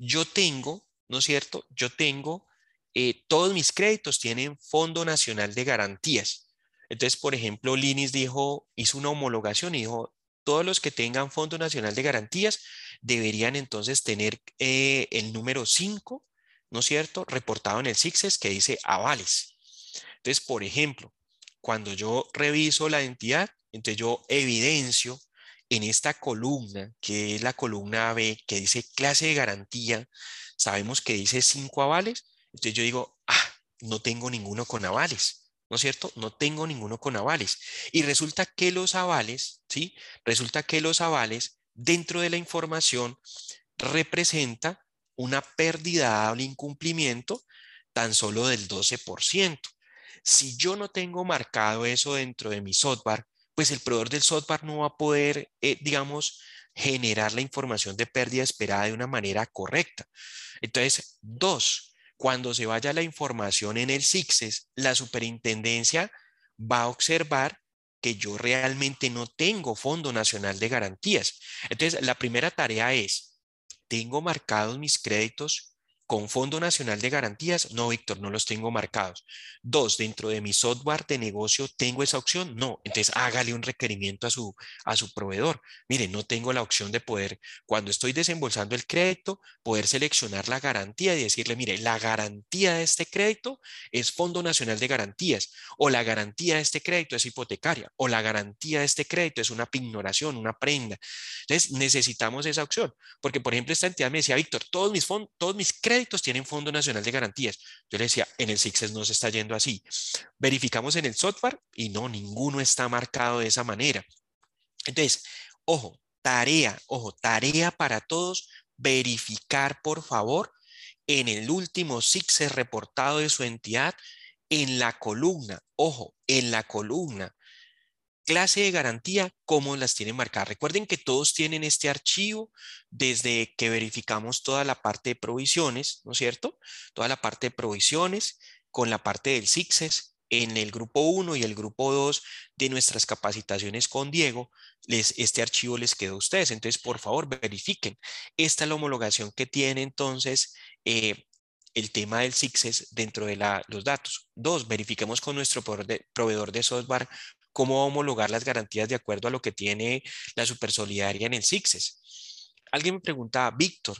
yo tengo, ¿no es cierto? Yo tengo, eh, todos mis créditos tienen Fondo Nacional de Garantías. Entonces, por ejemplo, Linis dijo, hizo una homologación y dijo, todos los que tengan Fondo Nacional de Garantías deberían entonces tener eh, el número 5, ¿no es cierto? Reportado en el CICSES que dice avales. Entonces, por ejemplo, cuando yo reviso la entidad, entonces yo evidencio en esta columna, que es la columna B, que dice clase de garantía, sabemos que dice cinco avales, entonces yo digo, ah, no tengo ninguno con avales, ¿no es cierto? No tengo ninguno con avales. Y resulta que los avales, ¿sí? Resulta que los avales dentro de la información representa una pérdida o incumplimiento tan solo del 12%. Si yo no tengo marcado eso dentro de mi software, pues el proveedor del software no va a poder, eh, digamos, generar la información de pérdida esperada de una manera correcta. Entonces, dos, cuando se vaya la información en el SIXES, la superintendencia va a observar que yo realmente no tengo Fondo Nacional de Garantías. Entonces, la primera tarea es, ¿tengo marcados mis créditos con Fondo Nacional de Garantías, no, Víctor, no los tengo marcados. Dos, dentro de mi software de negocio, ¿tengo esa opción? No. Entonces, hágale un requerimiento a su, a su proveedor. Mire, no tengo la opción de poder, cuando estoy desembolsando el crédito, poder seleccionar la garantía y decirle, mire, la garantía de este crédito es Fondo Nacional de Garantías, o la garantía de este crédito es hipotecaria, o la garantía de este crédito es una pignoración, una prenda. Entonces, necesitamos esa opción, porque, por ejemplo, esta entidad me decía, Víctor, todos mis, fondos, todos mis créditos tienen Fondo Nacional de Garantías. Yo le decía, en el SIXES no se está yendo así. Verificamos en el software y no, ninguno está marcado de esa manera. Entonces, ojo, tarea, ojo, tarea para todos, verificar por favor en el último SIXES reportado de su entidad, en la columna, ojo, en la columna clase de garantía, cómo las tienen marcadas. Recuerden que todos tienen este archivo desde que verificamos toda la parte de provisiones, ¿no es cierto? Toda la parte de provisiones con la parte del SIXES, en el grupo 1 y el grupo 2 de nuestras capacitaciones con Diego, les, este archivo les quedó a ustedes. Entonces, por favor, verifiquen. Esta es la homologación que tiene entonces eh, el tema del CICSES dentro de los datos. Dos, verifiquemos con nuestro proveedor de software cómo homologar las garantías de acuerdo a lo que tiene la supersolidaria en el CICSES. Alguien me pregunta, Víctor,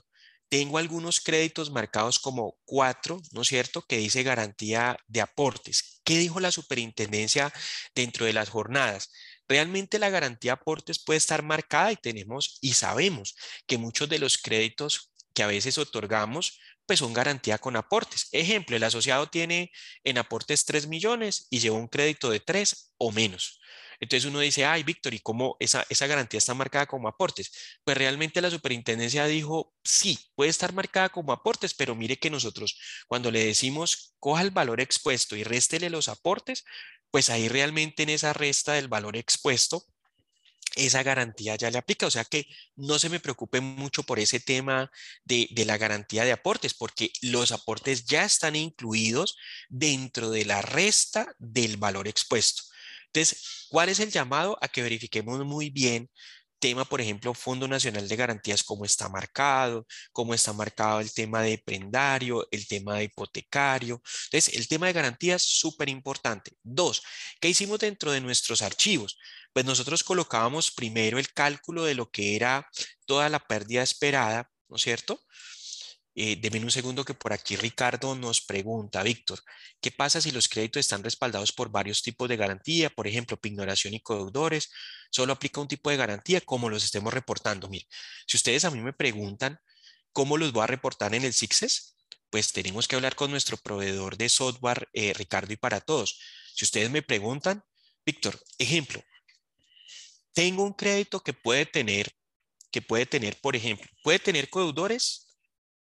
tengo algunos créditos marcados como cuatro, ¿no es cierto?, que dice garantía de aportes. ¿Qué dijo la superintendencia dentro de las jornadas? Realmente la garantía de aportes puede estar marcada y tenemos y sabemos que muchos de los créditos que a veces otorgamos pues son garantía con aportes. Ejemplo, el asociado tiene en aportes 3 millones y lleva un crédito de 3 o menos. Entonces uno dice, ay, Víctor, ¿y cómo esa, esa garantía está marcada como aportes? Pues realmente la superintendencia dijo, sí, puede estar marcada como aportes, pero mire que nosotros cuando le decimos, coja el valor expuesto y réstele los aportes, pues ahí realmente en esa resta del valor expuesto, esa garantía ya le aplica. O sea que no se me preocupe mucho por ese tema de, la garantía de aportes, porque los aportes ya están incluidos dentro de la resta del valor expuesto. Entonces, ¿cuál es el llamado a que verifiquemos muy bien? Tema, por ejemplo, Fondo Nacional de Garantías, cómo está marcado, cómo está marcado el tema de prendario, el tema de hipotecario. Entonces, el tema de garantías, súper importante. Dos, ¿qué hicimos dentro de nuestros archivos? Pues nosotros colocábamos primero el cálculo de lo que era toda la pérdida esperada, ¿no es cierto? Eh, deme un segundo que por aquí Ricardo nos pregunta, Víctor, ¿qué pasa si los créditos están respaldados por varios tipos de garantía? Por ejemplo, pignoración y codeudores. ¿Solo aplica un tipo de garantía como los estemos reportando? Mire, si ustedes a mí me preguntan cómo los voy a reportar en el CICSES, pues tenemos que hablar con nuestro proveedor de software, eh, Ricardo y para todos. Si ustedes me preguntan, Víctor, ejemplo, tengo un crédito que puede tener, que puede tener, por ejemplo, puede tener codeudores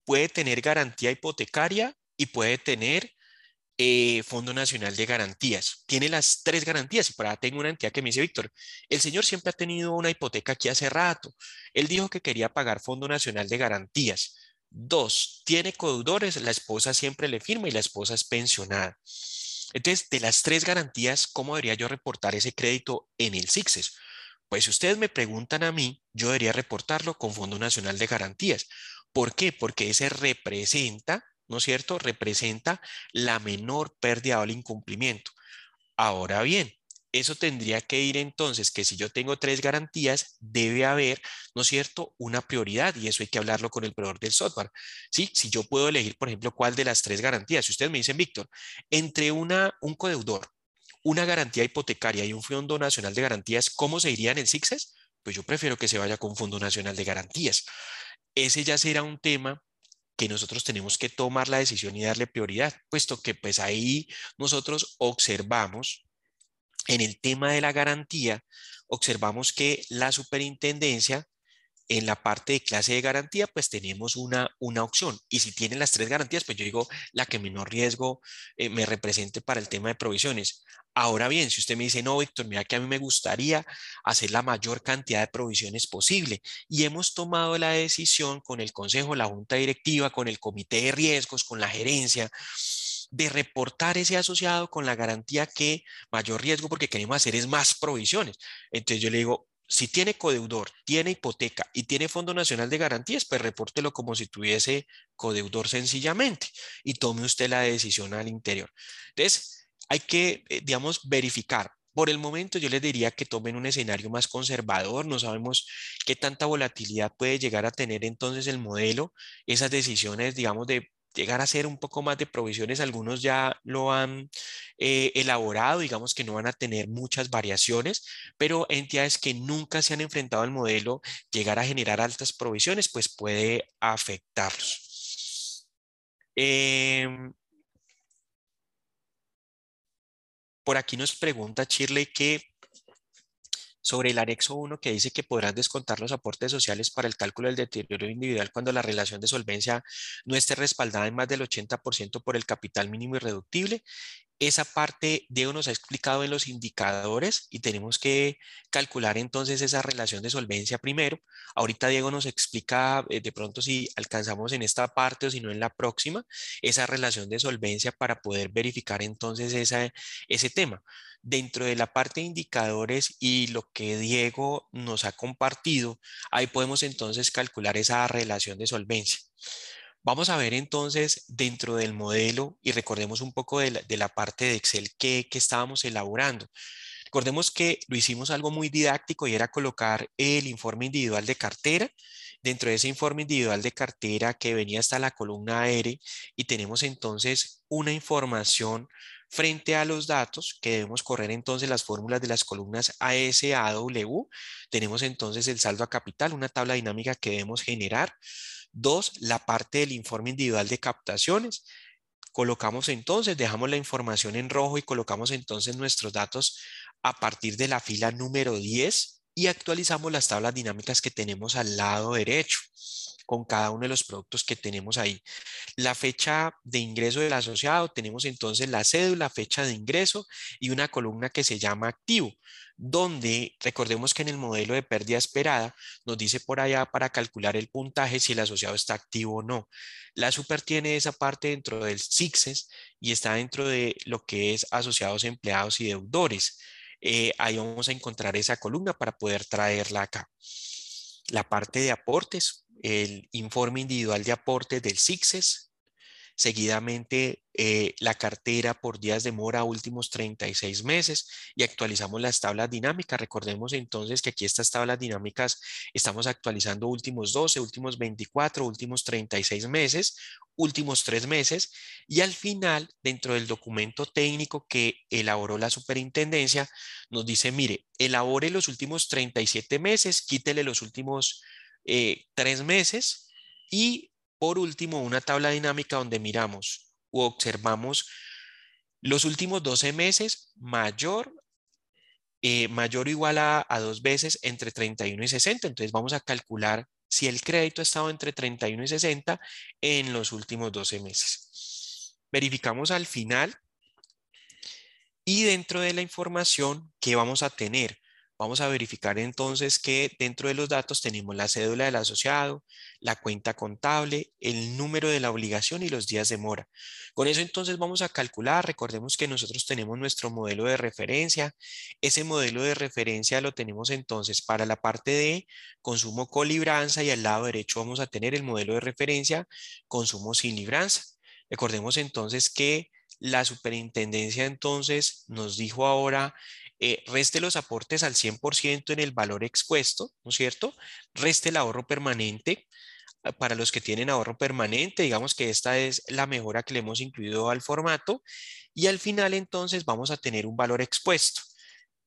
puede tener garantía hipotecaria y puede tener eh, Fondo Nacional de Garantías. Tiene las tres garantías y por ahí tengo una entidad que me dice, Víctor, el señor siempre ha tenido una hipoteca aquí hace rato. Él dijo que quería pagar Fondo Nacional de Garantías. Dos, tiene codeudores, la esposa siempre le firma y la esposa es pensionada. Entonces, de las tres garantías, ¿cómo debería yo reportar ese crédito en el CICSES? Pues si ustedes me preguntan a mí, yo debería reportarlo con Fondo Nacional de Garantías, ¿Por qué? Porque ese representa, ¿no es cierto? Representa la menor pérdida o incumplimiento. Ahora bien, eso tendría que ir entonces que si yo tengo tres garantías, debe haber, ¿no es cierto?, una prioridad y eso hay que hablarlo con el proveedor del software. ¿sí? Si yo puedo elegir, por ejemplo, cuál de las tres garantías, si ustedes me dicen, Víctor, entre una, un codeudor, una garantía hipotecaria y un Fondo Nacional de Garantías, ¿cómo se irían en SIXES? Pues yo prefiero que se vaya con Fondo Nacional de Garantías ese ya será un tema que nosotros tenemos que tomar la decisión y darle prioridad, puesto que pues ahí nosotros observamos en el tema de la garantía, observamos que la superintendencia en la parte de clase de garantía, pues tenemos una, una opción. Y si tienen las tres garantías, pues yo digo la que menor riesgo eh, me represente para el tema de provisiones. Ahora bien, si usted me dice, no, Víctor, mira que a mí me gustaría hacer la mayor cantidad de provisiones posible y hemos tomado la decisión con el Consejo, la Junta Directiva, con el Comité de Riesgos, con la gerencia, de reportar ese asociado con la garantía que mayor riesgo porque queremos hacer es más provisiones. Entonces yo le digo, si tiene codeudor, tiene hipoteca y tiene Fondo Nacional de Garantías, pues repórtelo como si tuviese codeudor sencillamente y tome usted la decisión al interior. Entonces, hay que, eh, digamos, verificar. Por el momento yo les diría que tomen un escenario más conservador, no sabemos qué tanta volatilidad puede llegar a tener entonces el modelo, esas decisiones, digamos, de llegar a hacer un poco más de provisiones, algunos ya lo han eh, elaborado, digamos que no van a tener muchas variaciones, pero entidades que nunca se han enfrentado al modelo, llegar a generar altas provisiones, pues puede afectarlos. Em, Por aquí nos pregunta Shirley que sobre el anexo 1 que dice que podrán descontar los aportes sociales para el cálculo del deterioro individual cuando la relación de solvencia no esté respaldada en más del 80% por el capital mínimo irreductible. esa parte Diego nos ha explicado en los indicadores y tenemos que calcular entonces esa relación de solvencia primero. Ahorita Diego nos explica eh, de pronto si alcanzamos en esta parte o si no en la próxima, esa relación de solvencia para poder verificar entonces ese tema. Dentro de la parte de indicadores y lo que Diego nos ha compartido, ahí podemos entonces calcular esa relación de solvencia. Vamos a ver entonces dentro del modelo y recordemos un poco de la, parte de Excel que, que estábamos elaborando. Recordemos que lo hicimos algo muy didáctico y era colocar el informe individual de cartera. Dentro de ese informe individual de cartera que venía hasta la columna R y tenemos entonces una información frente a los datos que debemos correr entonces las fórmulas de las columnas AS, AW. Tenemos entonces el saldo a capital, una tabla dinámica que debemos generar. Dos, la parte del informe individual de captaciones. Colocamos entonces, dejamos la información en rojo y colocamos entonces nuestros datos a partir de la fila número 10 y actualizamos las tablas dinámicas que tenemos al lado derecho con cada uno de los productos que tenemos ahí. La fecha de ingreso del asociado, tenemos entonces la cédula, fecha de ingreso y una columna que se llama activo, donde recordemos que en el modelo de pérdida esperada nos dice por allá para calcular el puntaje si el asociado está activo o no. La super tiene esa parte dentro del SIXES y está dentro de lo que es asociados empleados y deudores. Eh, ahí vamos a encontrar esa columna para poder traerla acá. La parte de aportes, el informe individual de aporte del SIXES, seguidamente eh, la cartera por días de mora últimos 36 meses y actualizamos las tablas dinámicas. Recordemos entonces que aquí estas tablas dinámicas estamos actualizando últimos 12, últimos 24, últimos 36 meses, últimos tres meses y al final dentro del documento técnico que elaboró la superintendencia nos dice, mire, elabore los últimos 37 meses, quítele los últimos eh, tres meses y por último una tabla dinámica donde miramos o observamos los últimos 12 meses mayor, eh, mayor o igual a, a dos veces entre 31 y 60. Entonces vamos a calcular si el crédito ha estado entre 31 y 60 en los últimos 12 meses. Verificamos al final y dentro de la información que vamos a tener Vamos a verificar entonces que dentro de los datos tenemos la cédula del asociado, la cuenta contable, el número de la obligación y los días de mora. Con eso entonces vamos a calcular, recordemos que nosotros tenemos nuestro modelo de referencia. Ese modelo de referencia lo tenemos entonces para la parte de consumo con libranza y al lado derecho vamos a tener el modelo de referencia consumo sin libranza. Recordemos entonces que la superintendencia entonces nos dijo ahora eh, reste los aportes al 100% en el valor expuesto, ¿no es cierto? Reste el ahorro permanente. Ah, para los que tienen ahorro permanente, digamos que esta es la mejora que le hemos incluido al formato. Y al final entonces vamos a tener un valor expuesto.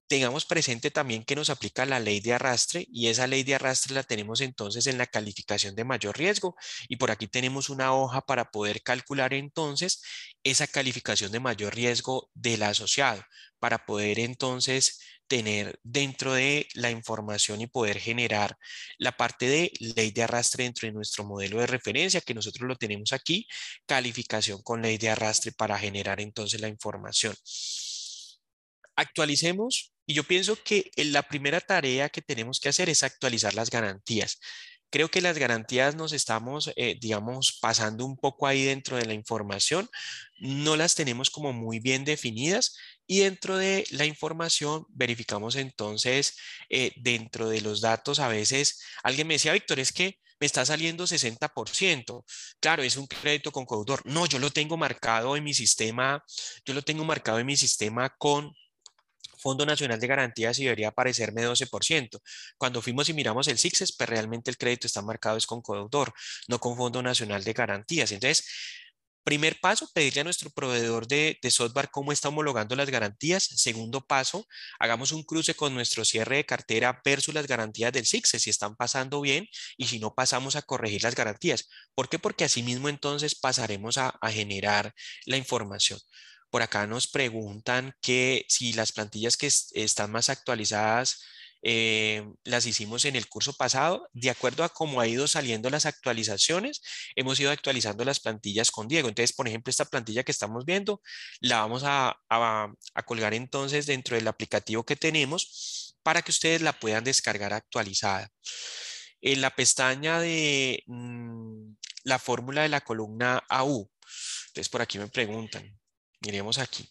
Tengamos presente también que nos aplica la ley de arrastre y esa ley de arrastre la tenemos entonces en la calificación de mayor riesgo y por aquí tenemos una hoja para poder calcular entonces esa calificación de mayor riesgo del asociado para poder entonces tener dentro de la información y poder generar la parte de ley de arrastre dentro de nuestro modelo de referencia que nosotros lo tenemos aquí, calificación con ley de arrastre para generar entonces la información. Actualicemos y yo pienso que la primera tarea que tenemos que hacer es actualizar las garantías. Creo que las garantías nos estamos, eh, digamos, pasando un poco ahí dentro de la información. No las tenemos como muy bien definidas y dentro de la información verificamos entonces, eh, dentro de los datos, a veces alguien me decía, Víctor, es que me está saliendo 60%. Claro, es un crédito con codeudor. No, yo lo tengo marcado en mi sistema, yo lo tengo marcado en mi sistema con Fondo Nacional de Garantías y debería aparecerme 12%. Cuando fuimos y miramos el SIXES, pues realmente el crédito está marcado es con codeudor, no con Fondo Nacional de Garantías. Entonces, Primer paso, pedirle a nuestro proveedor de, software cómo está homologando las garantías. Segundo paso, hagamos un cruce con nuestro cierre de cartera versus las garantías del SIXE, si están pasando bien y si no pasamos a corregir las garantías. ¿Por qué? Porque así mismo entonces pasaremos a, a generar la información. Por acá nos preguntan que si las plantillas que están más actualizadas eh, las hicimos en el curso pasado. De acuerdo a cómo ha ido saliendo las actualizaciones, hemos ido actualizando las plantillas con Diego. Entonces, por ejemplo, esta plantilla que estamos viendo, la vamos a, colgar entonces dentro del aplicativo que tenemos para que ustedes la puedan descargar actualizada. En la pestaña de mm, la fórmula de la columna AU, entonces por aquí me preguntan, miremos aquí.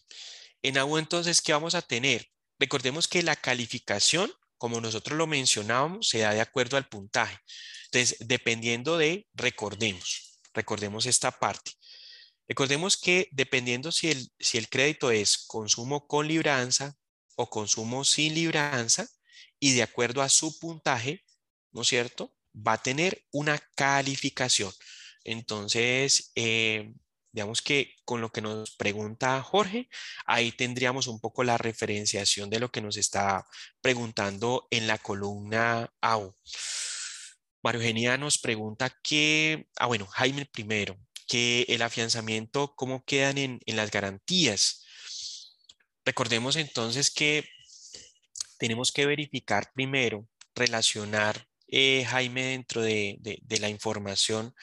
En AU entonces, ¿qué vamos a tener? Recordemos que la calificación, como nosotros lo mencionábamos, se da de acuerdo al puntaje. Entonces, dependiendo de, recordemos, recordemos esta parte. Recordemos que dependiendo si el, si el crédito es consumo con libranza o consumo sin libranza, y de acuerdo a su puntaje, ¿no es cierto? Va a tener una calificación. Entonces, eh, digamos que con lo que nos pregunta Jorge, ahí tendríamos un poco la referenciación de lo que nos está preguntando en la columna AU. Mario Eugenia nos pregunta que, ah bueno, Jaime primero, que el afianzamiento, ¿cómo quedan en, las garantías? Recordemos entonces que tenemos que verificar primero, relacionar, eh, Jaime, dentro de, de la información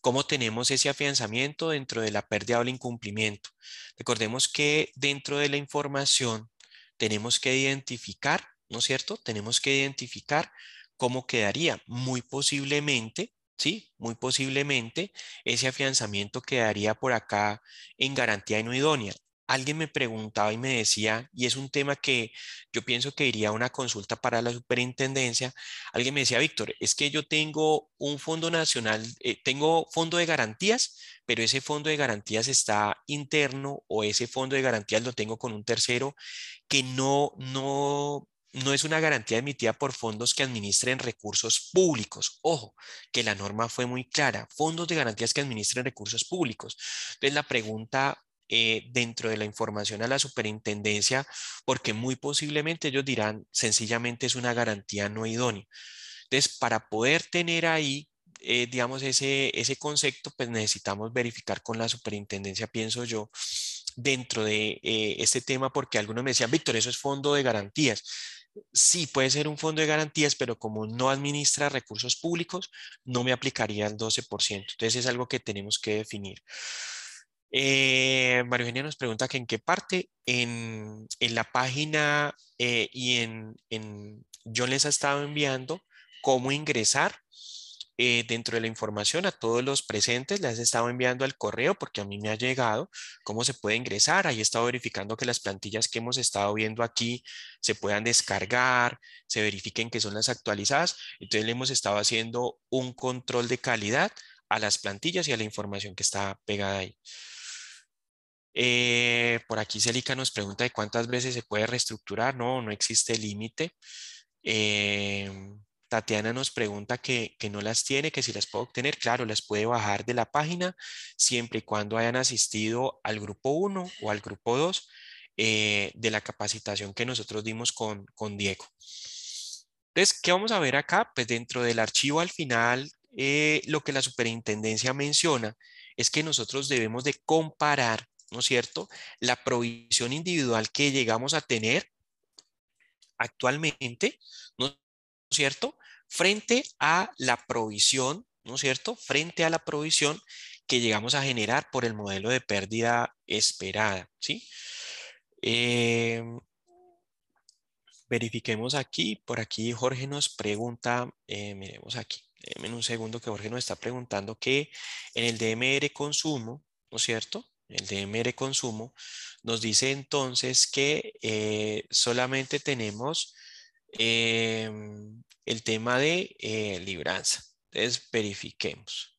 ¿Cómo tenemos ese afianzamiento dentro de la pérdida o el incumplimiento? Recordemos que dentro de la información tenemos que identificar, ¿no es cierto? Tenemos que identificar cómo quedaría. Muy posiblemente, ¿sí? Muy posiblemente ese afianzamiento quedaría por acá en garantía no idónea alguien me preguntaba y me decía, y es un tema que yo pienso que iría a una consulta para la superintendencia, alguien me decía, Víctor, es que yo tengo un fondo nacional, eh, tengo fondo de garantías, pero ese fondo de garantías está interno o ese fondo de garantías lo tengo con un tercero que no, no, no es una garantía emitida por fondos que administren recursos públicos. Ojo, que la norma fue muy clara, fondos de garantías que administren recursos públicos. Entonces la pregunta eh, dentro de la información a la superintendencia, porque muy posiblemente ellos dirán sencillamente es una garantía no idónea. Entonces, para poder tener ahí, eh, digamos, ese, ese concepto, pues necesitamos verificar con la superintendencia, pienso yo, dentro de eh, este tema, porque algunos me decían, Víctor, eso es fondo de garantías. Sí, puede ser un fondo de garantías, pero como no administra recursos públicos, no me aplicaría el 12%. Entonces es algo que tenemos que definir. Eh, María Eugenia nos pregunta que en qué parte, en, la página eh, y en, yo les he estado enviando cómo ingresar eh, dentro de la información a todos los presentes, les he estado enviando al correo porque a mí me ha llegado cómo se puede ingresar. Ahí he estado verificando que las plantillas que hemos estado viendo aquí se puedan descargar, se verifiquen que son las actualizadas. Entonces le hemos estado haciendo un control de calidad a las plantillas y a la información que está pegada ahí. Eh, por aquí Celica nos pregunta de cuántas veces se puede reestructurar. No, no existe límite. Em, Tatiana nos pregunta que, no las tiene, que si las puedo obtener. Claro, las puede bajar de la página siempre y cuando hayan asistido al grupo 1 o al grupo 2 eh, de la capacitación que nosotros dimos con, con Diego. Entonces, ¿qué vamos a ver acá? Pues dentro del archivo al final, eh, lo que la superintendencia menciona es que nosotros debemos de comparar ¿no es cierto? La provisión individual que llegamos a tener actualmente, ¿no es cierto? Frente a la provisión, ¿no es cierto? Frente a la provisión que llegamos a generar por el modelo de pérdida esperada, ¿sí? Em, verifiquemos aquí, por aquí Jorge nos pregunta, eh, miremos aquí, en un segundo que Jorge nos está preguntando que en el DMR consumo, ¿no es cierto? El DMR consumo, nos dice entonces que eh, solamente tenemos em, el tema de eh, libranza. Entonces, verifiquemos.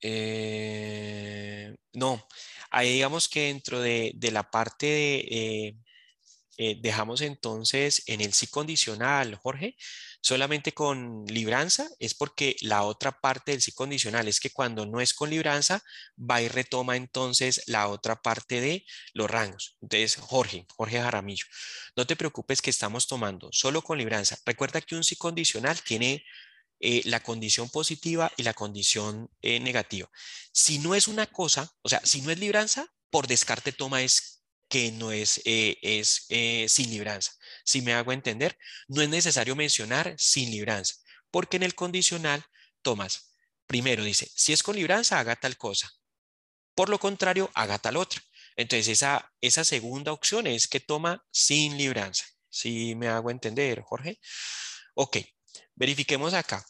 Eh, no, ahí digamos que dentro de, de la parte de, dejamos entonces en el sí condicional, Jorge, solamente con libranza es porque la otra parte del sí condicional es que cuando no es con libranza va y retoma entonces la otra parte de los rangos. Entonces, Jorge, Jorge Jaramillo, no te preocupes que estamos tomando solo con libranza. Recuerda que un sí condicional tiene eh, la condición positiva y la condición eh, negativa. Si no es una cosa, o sea, si no es libranza, por descarte toma es que no es, eh, es eh, sin libranza. Si me hago entender, no es necesario mencionar sin libranza, porque en el condicional tomas, primero dice, si es con libranza, haga tal cosa. Por lo contrario, haga tal otra. Entonces, esa, esa segunda opción es que toma sin libranza. Si me hago entender, Jorge. Ok, verifiquemos acá.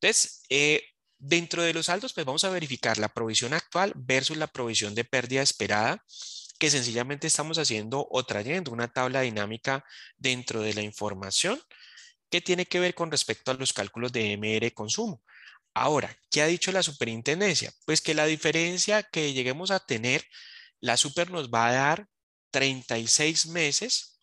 Entonces, eh, dentro de los saldos, pues vamos a verificar la provisión actual versus la provisión de pérdida esperada que sencillamente estamos haciendo o trayendo una tabla dinámica dentro de la información que tiene que ver con respecto a los cálculos de MR consumo. Ahora, ¿qué ha dicho la superintendencia? Pues que la diferencia que lleguemos a tener, la super nos va a dar 36 meses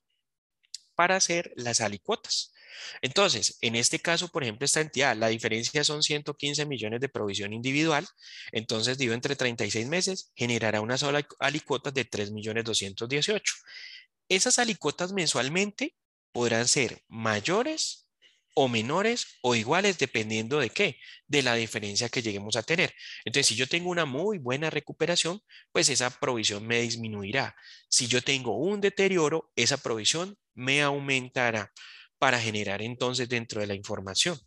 para hacer las alicuotas. Entonces, en este caso, por ejemplo, esta entidad, la diferencia son 115 millones de provisión individual. Entonces, dividido entre 36 meses, generará una sola alicuota de 3 millones 218. Esas alicuotas mensualmente podrán ser mayores o menores o iguales dependiendo de qué, de la diferencia que lleguemos a tener. Entonces, si yo tengo una muy buena recuperación, pues esa provisión me disminuirá. Si yo tengo un deterioro, esa provisión me aumentará para generar entonces dentro de la información.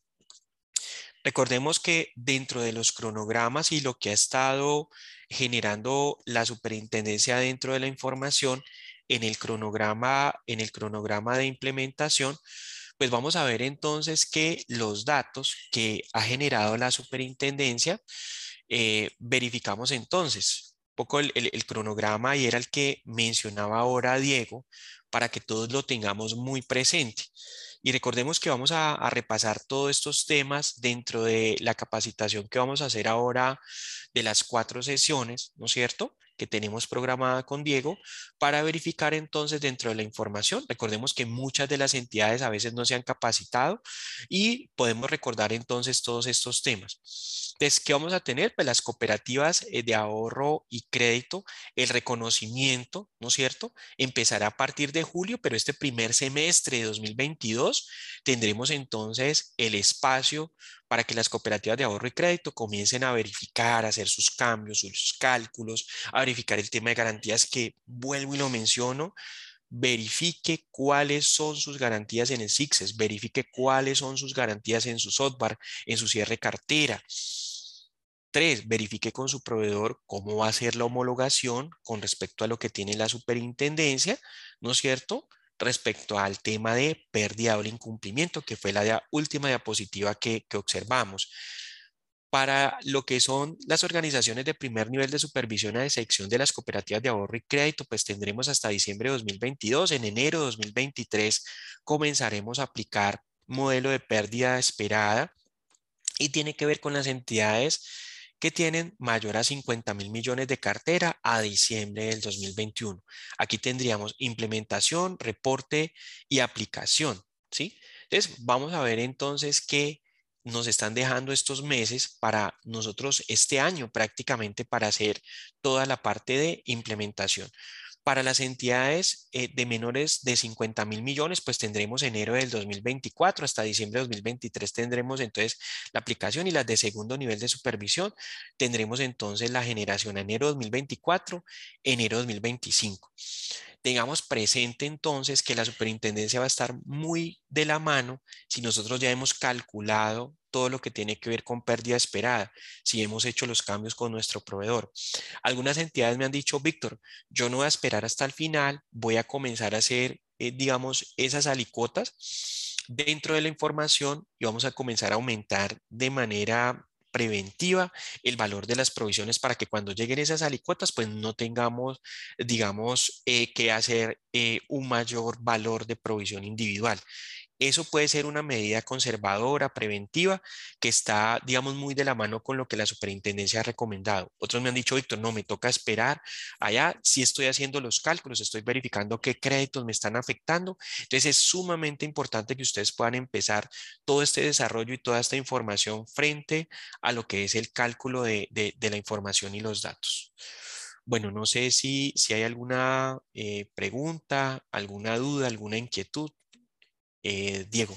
Recordemos que dentro de los cronogramas y lo que ha estado generando la superintendencia dentro de la información en el cronograma, en el cronograma de implementación, pues vamos a ver entonces que los datos que ha generado la superintendencia, eh, verificamos entonces un poco el, el cronograma y era el que mencionaba ahora Diego, para que todos lo tengamos muy presente. Y recordemos que vamos a, repasar todos estos temas dentro de la capacitación que vamos a hacer ahora de las cuatro sesiones, ¿no es cierto? que tenemos programada con Diego para verificar entonces dentro de la información. Recordemos que muchas de las entidades a veces no se han capacitado y podemos recordar entonces todos estos temas. Entonces, ¿qué vamos a tener? Pues las cooperativas eh, de ahorro y crédito, el reconocimiento, ¿no es cierto? Empezará a partir de julio, pero este primer semestre de 2022 tendremos entonces el espacio para que las cooperativas de ahorro y crédito comiencen a verificar, a hacer sus cambios, sus cálculos, a verificar el tema de garantías que vuelvo y lo menciono, verifique cuáles son sus garantías en el SIXES, verifique cuáles son sus garantías en su software, en su cierre cartera. Tres, verifique con su proveedor cómo va a ser la homologación con respecto a lo que tiene la superintendencia, ¿no es cierto? respecto al tema de pérdida o incumplimiento, que fue la última diapositiva que, observamos. Para lo que son las organizaciones de primer nivel de supervisión a excepción de las cooperativas de ahorro y crédito, pues tendremos hasta diciembre de 2022. En enero de 2023 comenzaremos a aplicar modelo de pérdida esperada y tiene que ver con las entidades que tienen mayor a 50 mil millones de cartera a diciembre del 2021. Aquí tendríamos implementación, reporte y aplicación. ¿sí? Entonces, vamos a ver entonces qué nos están dejando estos meses para nosotros este año prácticamente para hacer toda la parte de implementación. Para las entidades eh, de menores de 50 mil millones, pues tendremos enero del 2024 hasta diciembre de 2023 tendremos entonces la aplicación y las de segundo nivel de supervisión. Tendremos entonces la generación enero 2024, enero 2025 tengamos presente entonces que la superintendencia va a estar muy de la mano si nosotros ya hemos calculado todo lo que tiene que ver con pérdida esperada, si hemos hecho los cambios con nuestro proveedor. Algunas entidades me han dicho, Víctor, yo no voy a esperar hasta el final, voy a comenzar a hacer, eh, digamos, esas alicuotas dentro de la información y vamos a comenzar a aumentar de manera preventiva el valor de las provisiones para que cuando lleguen esas alicuotas pues no tengamos digamos eh, que hacer eh, un mayor valor de provisión individual eso puede ser una medida conservadora, preventiva, que está, digamos, muy de la mano con lo que la superintendencia ha recomendado. Otros me han dicho, Víctor, no, me toca esperar. Allá sí estoy haciendo los cálculos, estoy verificando qué créditos me están afectando. Entonces es sumamente importante que ustedes puedan empezar todo este desarrollo y toda esta información frente a lo que es el cálculo de, la información y los datos. Bueno, no sé si, si hay alguna eh, pregunta, alguna duda, alguna inquietud. Eh, Diego.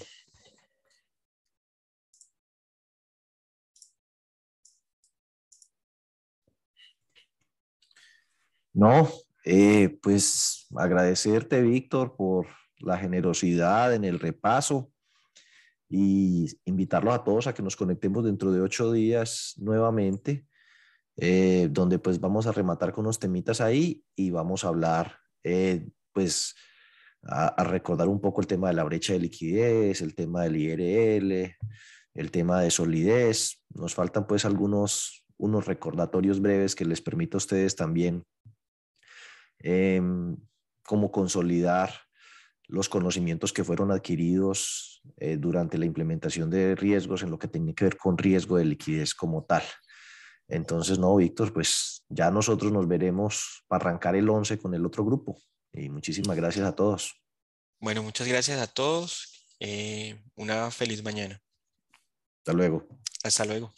No, Eh, pues agradecerte, Víctor, por la generosidad en el repaso y invitarlos a todos a que nos conectemos dentro de ocho días nuevamente, eh, donde pues vamos a rematar con unos temitas ahí y vamos a hablar, eh, pues, a, recordar un poco el tema de la brecha de liquidez, el tema del IRL, el tema de solidez. Nos faltan pues algunos unos recordatorios breves que les permita a ustedes también em, como consolidar los conocimientos que fueron adquiridos eh, durante la implementación de riesgos en lo que tiene que ver con riesgo de liquidez como tal. Entonces, no, Víctor, pues ya nosotros nos veremos para arrancar el 11 con el otro grupo. Y muchísimas gracias a todos. Bueno, muchas gracias a todos. Eh, una feliz mañana. Hasta luego. Hasta luego.